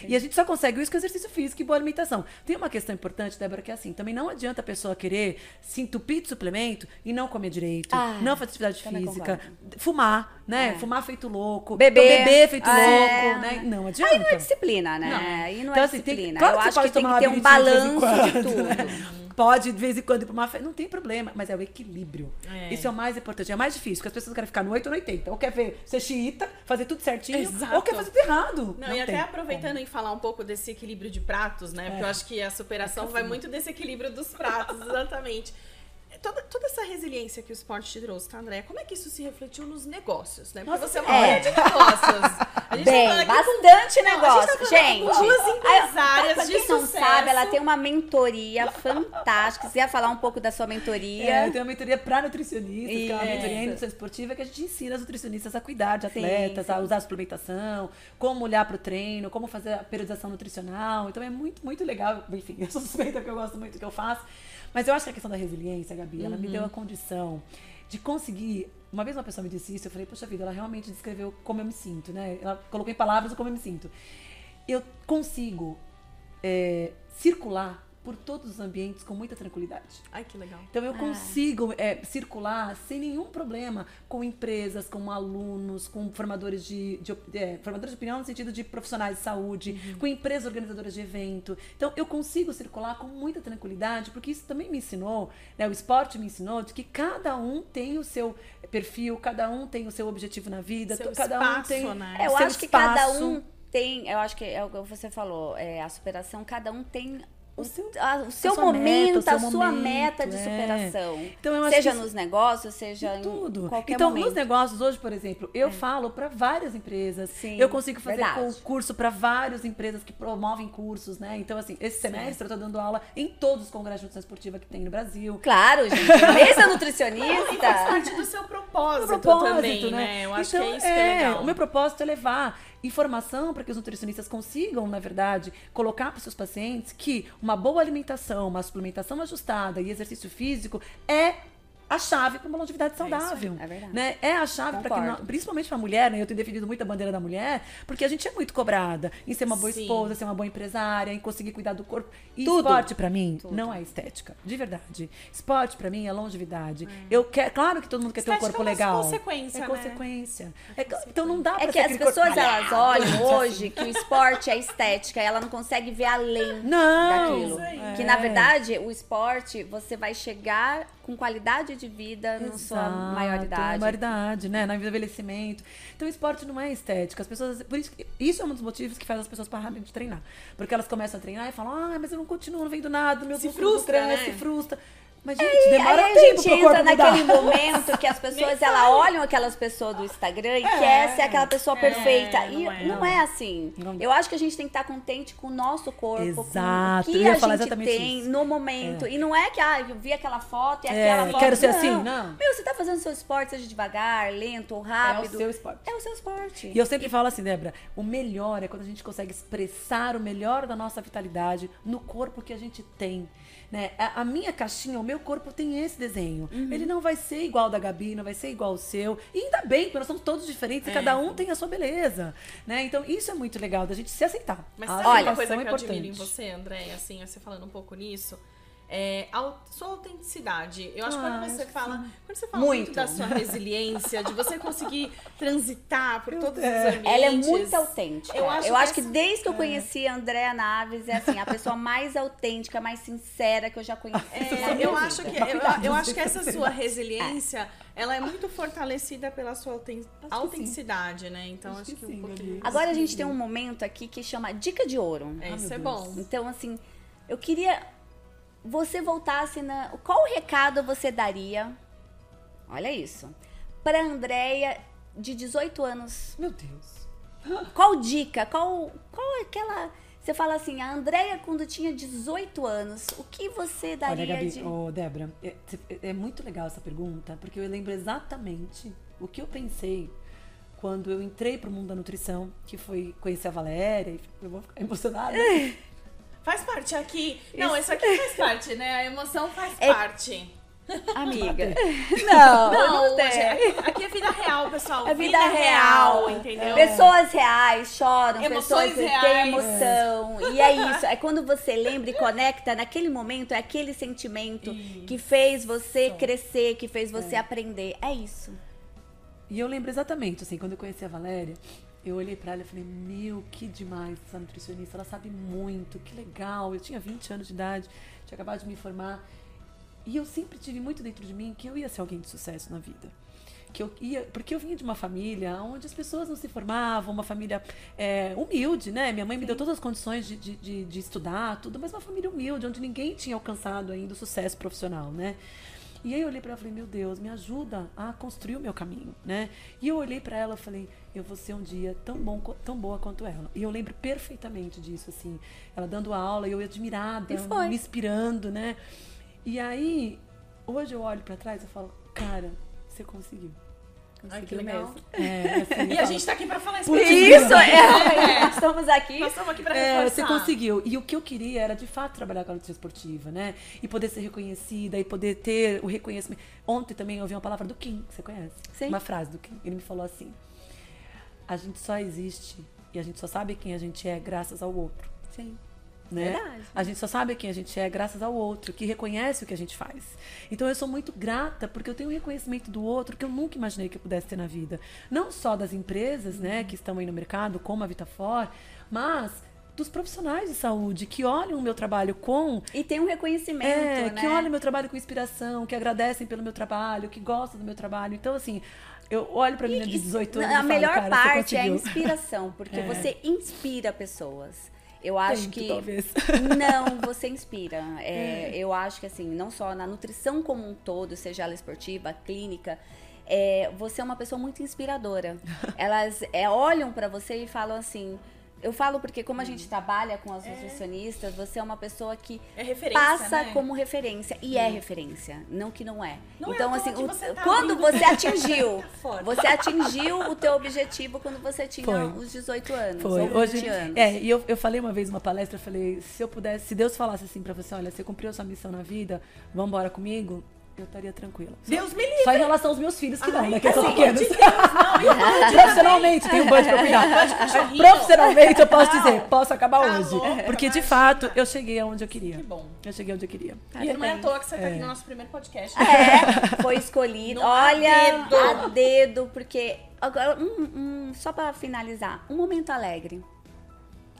[SPEAKER 3] E a gente só consegue isso com exercício físico e boa alimentação. Tem uma questão importante, Débora, que é assim, também não adianta a pessoa querer se entupir de suplemento e não comer direito,
[SPEAKER 1] Ah,
[SPEAKER 3] não fazer atividade física, fumar, né?
[SPEAKER 1] É.
[SPEAKER 3] Fumar feito louco,
[SPEAKER 1] Beber.
[SPEAKER 3] beber feito
[SPEAKER 1] É.
[SPEAKER 3] louco, né? Não adianta.
[SPEAKER 1] Aí não é disciplina, né?
[SPEAKER 3] Não.
[SPEAKER 1] Aí não
[SPEAKER 3] Então,
[SPEAKER 1] é
[SPEAKER 3] assim, tem-
[SPEAKER 1] disciplina.
[SPEAKER 3] claro
[SPEAKER 1] Eu
[SPEAKER 3] que
[SPEAKER 1] acho que tem que ter um
[SPEAKER 3] bebidinha de
[SPEAKER 1] balanço de
[SPEAKER 3] quando.
[SPEAKER 1] tudo.
[SPEAKER 3] Pode, de vez em quando, ir pra uma festa. Não tem problema, mas é o equilíbrio.
[SPEAKER 2] É.
[SPEAKER 3] Isso é o mais importante. É mais difícil, porque as pessoas querem ficar no 8 ou no 80. Ou quer ver ser xiita, fazer tudo certinho,
[SPEAKER 2] Exato.
[SPEAKER 3] ou quer fazer tudo errado.
[SPEAKER 2] Não,
[SPEAKER 3] Não
[SPEAKER 2] e até aproveitando em falar um pouco desse equilíbrio de pratos, né? Porque
[SPEAKER 3] É.
[SPEAKER 2] eu acho que a superação vai muito desse equilíbrio dos pratos, exatamente. Toda, toda essa resiliência que o esporte te trouxe, tá, André? Como é que isso se refletiu nos negócios, né? Porque
[SPEAKER 3] Nossa,
[SPEAKER 2] você é uma
[SPEAKER 1] é.
[SPEAKER 2] mulher de negócios. A gente tá
[SPEAKER 1] Bem,
[SPEAKER 2] falando aqui com-
[SPEAKER 1] bastante
[SPEAKER 2] Não, a
[SPEAKER 1] negócio.
[SPEAKER 2] gente tá
[SPEAKER 1] gente,
[SPEAKER 2] duas empresárias
[SPEAKER 1] pra
[SPEAKER 2] de
[SPEAKER 1] quem não
[SPEAKER 2] sucesso.
[SPEAKER 1] sabe, ela tem uma mentoria fantástica. Você ia falar um pouco da sua mentoria?
[SPEAKER 3] É, tem uma mentoria para nutricionistas, que é uma mentoria em nutrição esportiva que a gente ensina as nutricionistas a cuidar de
[SPEAKER 1] Sim,
[SPEAKER 3] atletas, a
[SPEAKER 1] sim.
[SPEAKER 3] usar suplementação, como olhar para o treino, como fazer a periodização nutricional. Então é muito, muito legal. Enfim, eu sou suspeita porque eu gosto muito do que eu faço. Mas eu acho que a questão da resiliência, Gabi, ela
[SPEAKER 1] Uhum.
[SPEAKER 3] me deu a condição de conseguir. Uma vez uma pessoa me disse isso, eu falei, poxa vida, ela realmente descreveu como eu me sinto, né? Ela colocou em palavras o como eu me sinto. Eu consigo é, circular por todos os ambientes com muita tranquilidade.
[SPEAKER 2] Ai, que legal.
[SPEAKER 3] Então eu
[SPEAKER 1] Ah.
[SPEAKER 3] consigo é, circular sem nenhum problema com empresas, com alunos, com formadores de, de é, formadores de opinião no sentido de profissionais de saúde,
[SPEAKER 1] Uhum.
[SPEAKER 3] com empresas organizadoras de evento. Então eu consigo circular com muita tranquilidade, porque isso também me ensinou, né, o esporte me ensinou de que cada um tem o seu perfil, cada um tem o seu objetivo na vida,
[SPEAKER 2] Seu
[SPEAKER 3] cada
[SPEAKER 2] espaço,
[SPEAKER 3] um tem
[SPEAKER 2] né?
[SPEAKER 1] É, eu acho que cada
[SPEAKER 3] espaço.
[SPEAKER 1] um tem, eu acho que é o que você falou, é, a superação, cada um tem o,
[SPEAKER 3] seu-
[SPEAKER 1] a- o seu momento,
[SPEAKER 3] meta, o seu
[SPEAKER 1] a sua
[SPEAKER 3] momento,
[SPEAKER 1] meta de
[SPEAKER 3] é.
[SPEAKER 1] superação.
[SPEAKER 3] Então, eu acho
[SPEAKER 1] seja
[SPEAKER 3] que
[SPEAKER 1] nos negócios, seja em
[SPEAKER 3] Tudo.
[SPEAKER 1] qualquer
[SPEAKER 3] então,
[SPEAKER 1] momento.
[SPEAKER 3] nos negócios hoje, por exemplo, eu falo para várias empresas.
[SPEAKER 1] Sim,
[SPEAKER 3] eu consigo fazer
[SPEAKER 1] verdade.
[SPEAKER 3] curso para várias empresas que promovem cursos, né? Então, assim, esse semestre eu tô dando aula em todos os congressos de nutrição esportiva que tem no Brasil.
[SPEAKER 1] Claro, gente. Mês da
[SPEAKER 2] Faz
[SPEAKER 1] nutricionista.
[SPEAKER 2] parte do seu propósito,
[SPEAKER 3] propósito,
[SPEAKER 2] também, né? Eu acho
[SPEAKER 3] então,
[SPEAKER 2] que é isso que é legal.
[SPEAKER 3] O meu propósito é levar informação para que os nutricionistas consigam, na verdade, colocar para os seus pacientes que uma boa alimentação, uma suplementação ajustada e exercício físico é a chave para uma longevidade saudável.
[SPEAKER 1] é verdade.
[SPEAKER 3] Né? É a chave para que,
[SPEAKER 1] Concordo.
[SPEAKER 3] nó- principalmente para a mulher, né? Eu tenho defendido muito a bandeira da mulher, porque a gente é muito cobrada em ser uma boa
[SPEAKER 2] Sim.
[SPEAKER 3] esposa, ser uma boa empresária, em conseguir cuidar do corpo. E
[SPEAKER 1] Tudo.
[SPEAKER 3] esporte para mim não é estética, de verdade. Esporte para mim é longevidade. Eu quero, claro que todo mundo quer ter um
[SPEAKER 2] Estética
[SPEAKER 3] corpo
[SPEAKER 2] é uma
[SPEAKER 3] legal.
[SPEAKER 2] consequência,
[SPEAKER 3] é
[SPEAKER 2] né?
[SPEAKER 3] consequência. É co- então não dá pra
[SPEAKER 1] É que
[SPEAKER 3] ser
[SPEAKER 1] as
[SPEAKER 3] corpo
[SPEAKER 1] pessoas elas olham hoje que o esporte é estética, ela não consegue ver além
[SPEAKER 3] Não,
[SPEAKER 1] daquilo.
[SPEAKER 3] aí.
[SPEAKER 1] Que
[SPEAKER 3] É.
[SPEAKER 1] na verdade o esporte você vai chegar com qualidade de vida na sua
[SPEAKER 3] Exato,
[SPEAKER 1] maioridade.
[SPEAKER 3] Na maioridade, né? No envelhecimento. Então, o esporte não é estética. As pessoas. Por isso, isso é um dos motivos que faz as pessoas pararem de treinar. Porque elas começam a treinar e falam, ah, mas eu não continuo, não vendo nada, meu
[SPEAKER 2] Se frustra, né?
[SPEAKER 3] se frustra. Mas, gente,
[SPEAKER 1] E
[SPEAKER 3] demora
[SPEAKER 1] aí a
[SPEAKER 3] tempo
[SPEAKER 1] gente
[SPEAKER 3] pro corpo
[SPEAKER 1] entra
[SPEAKER 3] mudar.
[SPEAKER 1] naquele momento que as pessoas ela olham aquelas pessoas do Instagram e quer ser aquela pessoa perfeita. E
[SPEAKER 2] não é.
[SPEAKER 1] não é assim.
[SPEAKER 3] Não.
[SPEAKER 1] Eu acho que a gente tem que estar contente com o nosso corpo,
[SPEAKER 3] Exato,
[SPEAKER 1] com o que a
[SPEAKER 3] falar
[SPEAKER 1] gente tem
[SPEAKER 3] isso.
[SPEAKER 1] no momento. E não é que ah, eu vi aquela foto e
[SPEAKER 3] É,
[SPEAKER 1] aquela foto.
[SPEAKER 3] quero ser assim, não.
[SPEAKER 1] Meu, você tá fazendo seu esporte, seja devagar, lento ou
[SPEAKER 3] É o
[SPEAKER 1] rápido.
[SPEAKER 3] seu esporte.
[SPEAKER 1] É o seu esporte.
[SPEAKER 3] E eu sempre falo assim, Débora, o melhor é quando a gente consegue expressar o melhor da nossa vitalidade no corpo que a gente tem. Né? A, a minha caixinha, o meu corpo tem esse desenho.
[SPEAKER 1] Uhum.
[SPEAKER 3] Ele não vai ser igual da Gabi, não vai ser igual ao seu. E ainda bem, porque nós somos todos diferentes e cada um tem a sua beleza. Né? Então, isso é muito legal, da gente se aceitar.
[SPEAKER 2] Mas
[SPEAKER 3] a
[SPEAKER 2] sabe
[SPEAKER 1] Olha,
[SPEAKER 2] uma coisa que
[SPEAKER 3] é
[SPEAKER 2] eu admiro em você, André, assim, você falando um pouco nisso? É sua autenticidade. Eu acho que
[SPEAKER 3] Ah,
[SPEAKER 2] quando você
[SPEAKER 3] acho que
[SPEAKER 2] fala, quando você fala
[SPEAKER 1] Muito.
[SPEAKER 2] muito. da sua resiliência, de você conseguir transitar por todos os ambientes.
[SPEAKER 1] Ela é muito autêntica.
[SPEAKER 2] Eu acho que
[SPEAKER 1] que,
[SPEAKER 2] essa-
[SPEAKER 1] desde que eu conheci a Andréa Naves, é assim, a pessoa mais autêntica, mais sincera que eu já conheci.
[SPEAKER 2] É, eu
[SPEAKER 1] vida.
[SPEAKER 2] acho que eu, eu acho que essa sua resiliência, ela é muito fortalecida pela sua auten- autenticidade, né? Então acho,
[SPEAKER 3] Acho
[SPEAKER 2] que,
[SPEAKER 3] que
[SPEAKER 2] um pouquinho.
[SPEAKER 1] Agora a gente tem um momento aqui que chama Dica de Ouro.
[SPEAKER 2] É,
[SPEAKER 3] Ah,
[SPEAKER 2] isso é bom.
[SPEAKER 1] Então, assim, eu queria você voltasse na. Qual recado você daria? Olha isso. Pra Andréia de 18 anos.
[SPEAKER 3] Meu Deus.
[SPEAKER 1] Qual dica? Qual, qual aquela. Você fala assim, a Andréia quando tinha 18 anos, o que você daria
[SPEAKER 3] Olha, Gabi,
[SPEAKER 1] de.
[SPEAKER 3] ô, Débora, é, é muito legal essa pergunta, porque eu lembro exatamente o que eu pensei quando eu entrei pro mundo da nutrição, que foi conhecer a Valéria, eu vou ficar emocionada.
[SPEAKER 2] Faz parte aqui. Não, isso aqui faz parte, né? A emoção faz
[SPEAKER 1] É-
[SPEAKER 2] parte.
[SPEAKER 1] Amiga. Não,
[SPEAKER 2] Não,
[SPEAKER 1] não tem.
[SPEAKER 2] hoje, aqui, é vida real, pessoal.
[SPEAKER 1] É vida real.
[SPEAKER 2] entendeu?
[SPEAKER 1] Pessoas reais choram,
[SPEAKER 2] Emoções
[SPEAKER 1] pessoas que
[SPEAKER 2] reais.
[SPEAKER 1] têm emoção. E é isso. É quando você lembra e conecta naquele momento, é aquele sentimento que fez você crescer, que fez você aprender. É isso.
[SPEAKER 3] E eu lembro exatamente, assim, quando eu conheci a Valéria, eu olhei pra ela e falei, meu, que demais essa nutricionista, ela sabe muito, que legal. Eu tinha 20 anos de idade, tinha acabado de me formar. E eu sempre tive muito dentro de mim que eu ia ser alguém de sucesso na vida. Que eu ia, porque eu vinha de uma família onde as pessoas não se formavam, uma família é, humilde, né? Minha mãe me deu todas as condições de, de, de, de estudar, tudo, mas uma família humilde, onde ninguém tinha alcançado ainda o sucesso profissional, né? E aí eu olhei para ela e falei, meu Deus, me ajuda a construir o meu caminho, né? E eu olhei para ela e falei, eu vou ser um dia tão bom, tão boa quanto ela. E eu lembro perfeitamente disso, assim, ela dando aula e eu admirada,
[SPEAKER 1] E
[SPEAKER 3] me inspirando, né? E aí, hoje eu olho para trás e falo, cara, você conseguiu.
[SPEAKER 2] Ai, que
[SPEAKER 3] Conseguiu
[SPEAKER 2] legal.
[SPEAKER 3] É, assim,
[SPEAKER 2] E a
[SPEAKER 3] falo,
[SPEAKER 2] gente tá aqui pra falar isso.
[SPEAKER 1] Isso, é. Nós estamos aqui.
[SPEAKER 2] Nós estamos aqui pra
[SPEAKER 3] É, você conseguiu. E o que eu queria era, de fato, trabalhar com a nutrição esportiva, né? E poder ser reconhecida e poder ter o reconhecimento. Ontem também eu ouvi uma palavra do Kim, que você conhece?
[SPEAKER 1] Sim.
[SPEAKER 3] Uma frase do Kim. Ele me falou assim: A gente só existe e a gente só sabe quem a gente é graças ao outro.
[SPEAKER 1] Sim.
[SPEAKER 3] Né?
[SPEAKER 1] Verdade.
[SPEAKER 3] A gente só sabe quem a gente é graças ao outro, que reconhece o que a gente faz. Então eu sou muito grata porque eu tenho um reconhecimento do outro que eu nunca imaginei que eu pudesse ter na vida. Não só das empresas, né, que estão aí no mercado, como a Vitafor, mas dos profissionais de saúde que olham o meu trabalho com
[SPEAKER 1] E tem um reconhecimento,
[SPEAKER 3] é,
[SPEAKER 1] né?
[SPEAKER 3] que olham o meu trabalho com inspiração, que agradecem pelo meu trabalho, que gostam do meu trabalho. Então assim, eu olho pra menina de 18 anos e
[SPEAKER 1] A
[SPEAKER 3] falo,
[SPEAKER 1] melhor parte é a inspiração, porque
[SPEAKER 3] É.
[SPEAKER 1] você inspira pessoas. Eu acho
[SPEAKER 3] Tento,
[SPEAKER 1] que.
[SPEAKER 3] talvez.
[SPEAKER 1] Não, você inspira. É, eu acho que assim, não só na nutrição como um todo, seja ela esportiva, clínica, é, você é uma pessoa muito inspiradora. Elas é, olham pra você e falam assim. Eu falo porque como a gente trabalha com as nutricionistas, você é uma pessoa que
[SPEAKER 2] É
[SPEAKER 1] passa
[SPEAKER 2] né?
[SPEAKER 1] como referência e é referência, não que não é.
[SPEAKER 2] Não é
[SPEAKER 1] então
[SPEAKER 2] toa
[SPEAKER 1] assim, o-
[SPEAKER 2] você tá
[SPEAKER 1] quando você atingiu,
[SPEAKER 2] Fora.
[SPEAKER 1] você atingiu o teu objetivo quando você tinha
[SPEAKER 3] Foi.
[SPEAKER 1] os 18 anos
[SPEAKER 3] Foi.
[SPEAKER 1] ou 20
[SPEAKER 3] Hoje,
[SPEAKER 1] anos.
[SPEAKER 3] é, e eu, eu falei uma vez numa palestra, eu falei, se eu pudesse, se Deus falasse assim pra você, olha, você cumpriu a sua missão na vida, vamos embora comigo, eu estaria tranquila. Só-
[SPEAKER 2] Deus me livre.
[SPEAKER 3] Só em relação aos meus filhos que não,
[SPEAKER 2] Ai,
[SPEAKER 3] né? Que são
[SPEAKER 2] pelo
[SPEAKER 3] pequenos.
[SPEAKER 2] de Deus, não, e
[SPEAKER 3] Profissionalmente, tem um budget pra cuidar.
[SPEAKER 2] cachorrinho.
[SPEAKER 3] Profissionalmente, eu posso dizer, posso acabar
[SPEAKER 2] Tá
[SPEAKER 3] hoje.
[SPEAKER 2] louca,
[SPEAKER 3] Porque, de fato, eu cheguei aonde eu queria.
[SPEAKER 2] Que bom.
[SPEAKER 3] Eu cheguei onde eu queria.
[SPEAKER 2] E não é à toa que você tá aqui no nosso primeiro podcast.
[SPEAKER 1] É, foi escolhido.
[SPEAKER 2] No a
[SPEAKER 1] Olha,
[SPEAKER 2] dedo.
[SPEAKER 1] a dedo, porque. Agora, um- um- só pra finalizar, um momento alegre.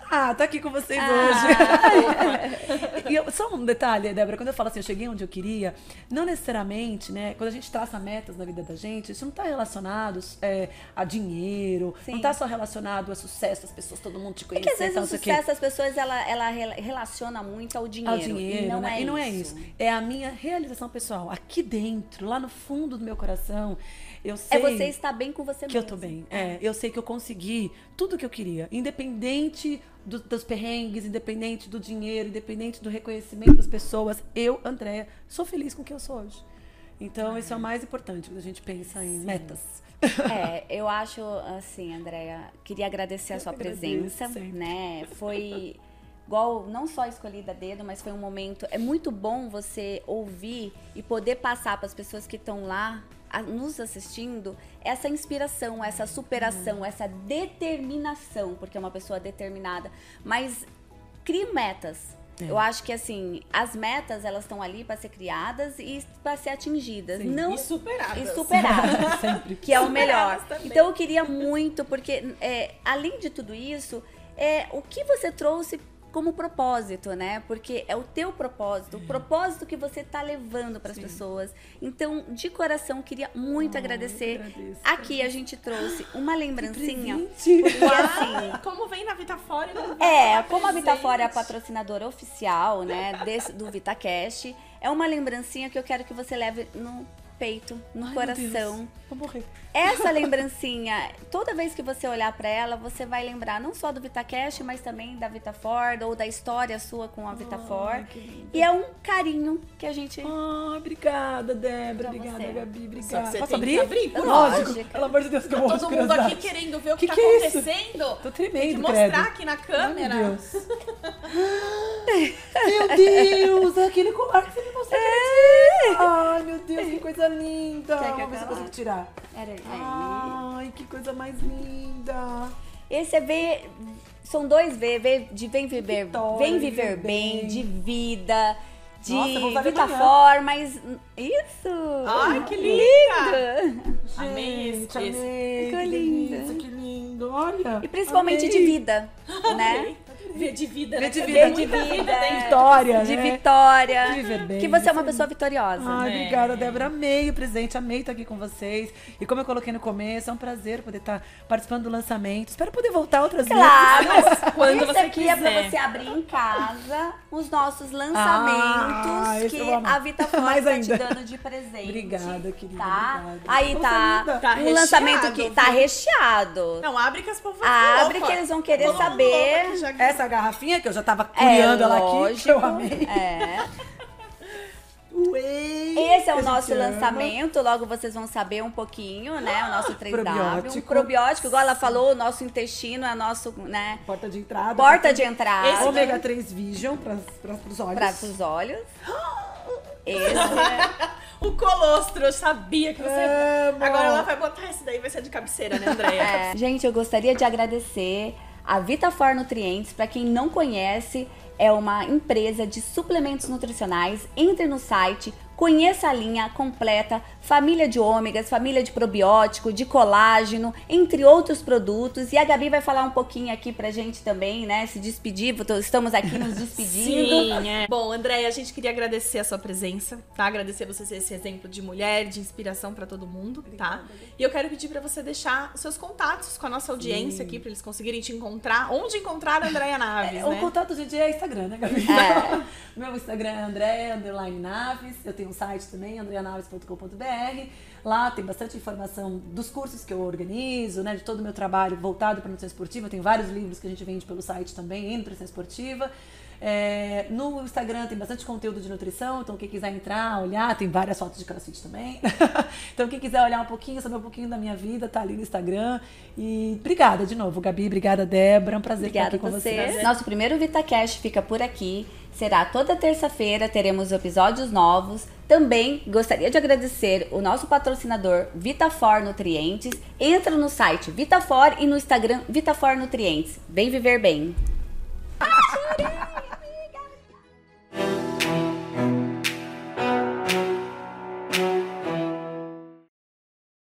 [SPEAKER 3] Ah, tá aqui com vocês
[SPEAKER 1] Ah.
[SPEAKER 3] hoje. e eu- só um detalhe, Débora, quando eu falo assim, eu cheguei onde eu queria, não necessariamente, né? Quando a gente traça metas na vida da gente, isso não tá relacionado é, a dinheiro,
[SPEAKER 1] Sim.
[SPEAKER 3] não tá só relacionado a sucesso, as pessoas, todo mundo te
[SPEAKER 1] Porque
[SPEAKER 3] conhecer,
[SPEAKER 1] às vezes
[SPEAKER 3] tal,
[SPEAKER 1] o sucesso das pessoas, ela, ela re- relaciona muito ao dinheiro.
[SPEAKER 3] ao dinheiro,
[SPEAKER 1] e não
[SPEAKER 3] né?
[SPEAKER 1] é
[SPEAKER 3] e não é
[SPEAKER 1] isso.
[SPEAKER 3] isso. É a minha realização pessoal. Aqui dentro, lá no fundo do meu coração, eu
[SPEAKER 1] É
[SPEAKER 3] sei
[SPEAKER 1] você estar bem com você
[SPEAKER 3] que eu
[SPEAKER 1] mesmo.
[SPEAKER 3] tô bem. É, eu sei que eu consegui tudo que eu queria, independente do- dos perrengues, independente do dinheiro, independente do reconhecimento das pessoas. Eu, Andréia, sou feliz com o que eu sou hoje. Então, isso é o mais importante quando a gente pensa em metas.
[SPEAKER 1] É, eu acho assim, Andréia, queria agradecer a
[SPEAKER 3] Eu
[SPEAKER 1] sua
[SPEAKER 3] que agradeço,
[SPEAKER 1] presença,
[SPEAKER 3] sempre.
[SPEAKER 1] né? Foi igual, não só escolhida a dedo, mas foi um momento. É muito bom você ouvir e poder passar para as pessoas que estão lá a- nos assistindo essa inspiração, essa superação, essa determinação, porque é uma pessoa determinada. Mas crie metas.
[SPEAKER 3] É.
[SPEAKER 1] Eu acho que assim, as metas elas estão ali para ser criadas e para ser atingidas,
[SPEAKER 3] Sim.
[SPEAKER 1] não
[SPEAKER 2] E superadas.
[SPEAKER 1] e superadas
[SPEAKER 3] Sempre.
[SPEAKER 1] que é o
[SPEAKER 2] Superadas
[SPEAKER 1] melhor.
[SPEAKER 2] também.
[SPEAKER 1] Então eu queria muito, porque é, além de tudo isso, é o que você trouxe como propósito, né? Porque é o teu propósito, o propósito que você tá levando para as pessoas. Então, de coração, queria muito
[SPEAKER 3] Ah,
[SPEAKER 1] agradecer. Aqui a gente trouxe uma lembrancinha.
[SPEAKER 3] Presente.
[SPEAKER 1] E assim,
[SPEAKER 2] Como vem na Vitafora e
[SPEAKER 1] é, como a Vitafora é a patrocinadora oficial, né, desse, do VitaCast, é uma lembrancinha que eu quero que você leve no peito, no
[SPEAKER 3] Ai,
[SPEAKER 1] coração.
[SPEAKER 3] Vou morrer.
[SPEAKER 1] Essa lembrancinha, toda vez que você olhar pra ela, você vai lembrar não só do VitaCast, mas também da VitaFord ou da história sua com a VitaFord.
[SPEAKER 3] que.
[SPEAKER 1] E é um carinho que a gente
[SPEAKER 3] Ah, obrigada, Débora. Obrigada,
[SPEAKER 1] você.
[SPEAKER 3] Gabi. Obrigada.
[SPEAKER 2] que você
[SPEAKER 3] Posso
[SPEAKER 2] tem
[SPEAKER 3] abrir?
[SPEAKER 2] que abrir, por
[SPEAKER 3] Lógico.
[SPEAKER 1] lógico.
[SPEAKER 3] Pelo amor de Deus, que eu morro
[SPEAKER 2] Todo mundo aqui querendo ver o
[SPEAKER 3] Que
[SPEAKER 2] que,
[SPEAKER 3] que
[SPEAKER 2] tá
[SPEAKER 3] é isso?
[SPEAKER 2] acontecendo.
[SPEAKER 3] Tô
[SPEAKER 2] Tem
[SPEAKER 3] tremendo,
[SPEAKER 2] que mostrar
[SPEAKER 3] credo.
[SPEAKER 2] aqui na câmera.
[SPEAKER 3] meu Deus. Meu Deus, é aquele colar que você me mostrou. Ai, meu Deus, que coisa linda.
[SPEAKER 1] Quer que eu
[SPEAKER 3] Vamos ver se eu consigo tirar.
[SPEAKER 1] Aí.
[SPEAKER 3] Ai, que coisa mais linda.
[SPEAKER 1] Esse é V. São dois V, V de vem viver,
[SPEAKER 3] Vitória,
[SPEAKER 1] vem
[SPEAKER 3] viver
[SPEAKER 1] bem,
[SPEAKER 3] bem.
[SPEAKER 1] de vida, de
[SPEAKER 3] Nossa,
[SPEAKER 1] VitaFor, mas isso!
[SPEAKER 2] Ai, que
[SPEAKER 1] lindo!
[SPEAKER 2] Amei esse-
[SPEAKER 3] amei.
[SPEAKER 1] Ficou
[SPEAKER 3] Que
[SPEAKER 1] lindo.
[SPEAKER 3] que lindo. Olha.
[SPEAKER 1] E principalmente
[SPEAKER 3] amei.
[SPEAKER 1] de vida, né?
[SPEAKER 2] Vê de vida,
[SPEAKER 3] Vê
[SPEAKER 2] né?
[SPEAKER 3] de vida.
[SPEAKER 1] Vê de vida,
[SPEAKER 2] dentro
[SPEAKER 1] é.
[SPEAKER 3] Vitória,
[SPEAKER 1] De
[SPEAKER 3] né?
[SPEAKER 1] vitória.
[SPEAKER 3] De viver bem,
[SPEAKER 1] Que você é uma
[SPEAKER 3] isso
[SPEAKER 1] pessoa vitoriosa.
[SPEAKER 3] Ai,
[SPEAKER 2] É.
[SPEAKER 3] obrigada, Débora. Amei o presente, amei estar aqui com vocês. E como eu coloquei no começo, é um prazer poder estar participando do lançamento. Espero poder voltar outras
[SPEAKER 1] Claro,
[SPEAKER 3] vezes.
[SPEAKER 1] mas
[SPEAKER 2] Quando
[SPEAKER 1] esse
[SPEAKER 2] você
[SPEAKER 1] aqui é pra
[SPEAKER 2] quiser.
[SPEAKER 1] você abrir em casa os nossos
[SPEAKER 3] Ah,
[SPEAKER 1] lançamentos
[SPEAKER 3] eu
[SPEAKER 1] que a Vita Flor
[SPEAKER 3] Mais
[SPEAKER 1] tá te dando de presente.
[SPEAKER 3] Obrigada, querida,
[SPEAKER 1] Tá?
[SPEAKER 3] obrigada.
[SPEAKER 1] Aí
[SPEAKER 3] Nossa,
[SPEAKER 1] tá,
[SPEAKER 3] linda.
[SPEAKER 2] Tá
[SPEAKER 1] um lançamento que tá
[SPEAKER 2] viu?
[SPEAKER 1] recheado.
[SPEAKER 2] Não, abre que as povas
[SPEAKER 1] Abre que eles vão querer saber.
[SPEAKER 2] louco aqui já que-
[SPEAKER 3] Essa garrafinha que eu já tava
[SPEAKER 1] É,
[SPEAKER 3] curiando ela aqui, que eu amei.
[SPEAKER 1] É.
[SPEAKER 3] Whey,
[SPEAKER 1] Esse é o
[SPEAKER 3] a
[SPEAKER 1] nosso
[SPEAKER 3] gente ama.
[SPEAKER 1] lançamento, logo vocês vão saber um pouquinho, né? O nosso 3W. Um
[SPEAKER 3] Probiótico.
[SPEAKER 1] probiótico, igual ela falou, o nosso intestino é nosso, né?
[SPEAKER 3] Porta de entrada.
[SPEAKER 1] Porta de entrada.
[SPEAKER 2] Esse
[SPEAKER 3] Ômega 3 Vision para os olhos.
[SPEAKER 1] Para os olhos. Esse é
[SPEAKER 2] O colostro, eu sabia que você...
[SPEAKER 3] Amo.
[SPEAKER 2] Agora ela vai botar esse daí, vai ser de cabeceira, né, Andréia?
[SPEAKER 1] É. Gente, eu gostaria de agradecer a VitaFor Nutrientes. Para quem não conhece, é uma empresa de suplementos nutricionais. Entre no site, Conheça a linha completa, família de ômegas, família de probiótico, de colágeno, entre outros produtos. E a Gabi vai falar um pouquinho aqui pra gente também, né? Se despedir, estamos aqui nos despedindo.
[SPEAKER 2] Sim, é. Bom, Andréia, a gente queria agradecer a sua presença, tá? Agradecer você ser esse exemplo de mulher, de inspiração para todo mundo, tá? E eu quero pedir para você deixar seus contatos com a nossa audiência Sim. aqui, para eles conseguirem te encontrar. Onde encontrar a Andréia Naves, é,
[SPEAKER 3] né? O contato, gente, é Instagram, né, Gabi? É. Meu Instagram é Andréia Naves. Eu tenho um site também, andreanaves.com.br. Lá tem bastante informação dos cursos que eu organizo, né, de todo o meu trabalho voltado para a nutrição esportiva. Tem vários livros que a gente vende pelo site também, em nutrição esportiva. É, no Instagram tem bastante conteúdo de nutrição, então quem quiser entrar, olhar, tem várias fotos de crossfit também. então quem quiser olhar um pouquinho, saber um pouquinho da minha vida, tá ali no Instagram. E obrigada de novo, Gabi, obrigada, Débora, é um prazer
[SPEAKER 1] obrigada
[SPEAKER 3] estar aqui com
[SPEAKER 1] você. vocês. Nosso primeiro VitaCast fica por aqui será toda terça-feira, teremos episódios novos. Também gostaria de agradecer o nosso patrocinador Vitafor Nutrientes. Entra no site Vitafor e no Instagram Vitafor Nutrientes. Bem viver bem.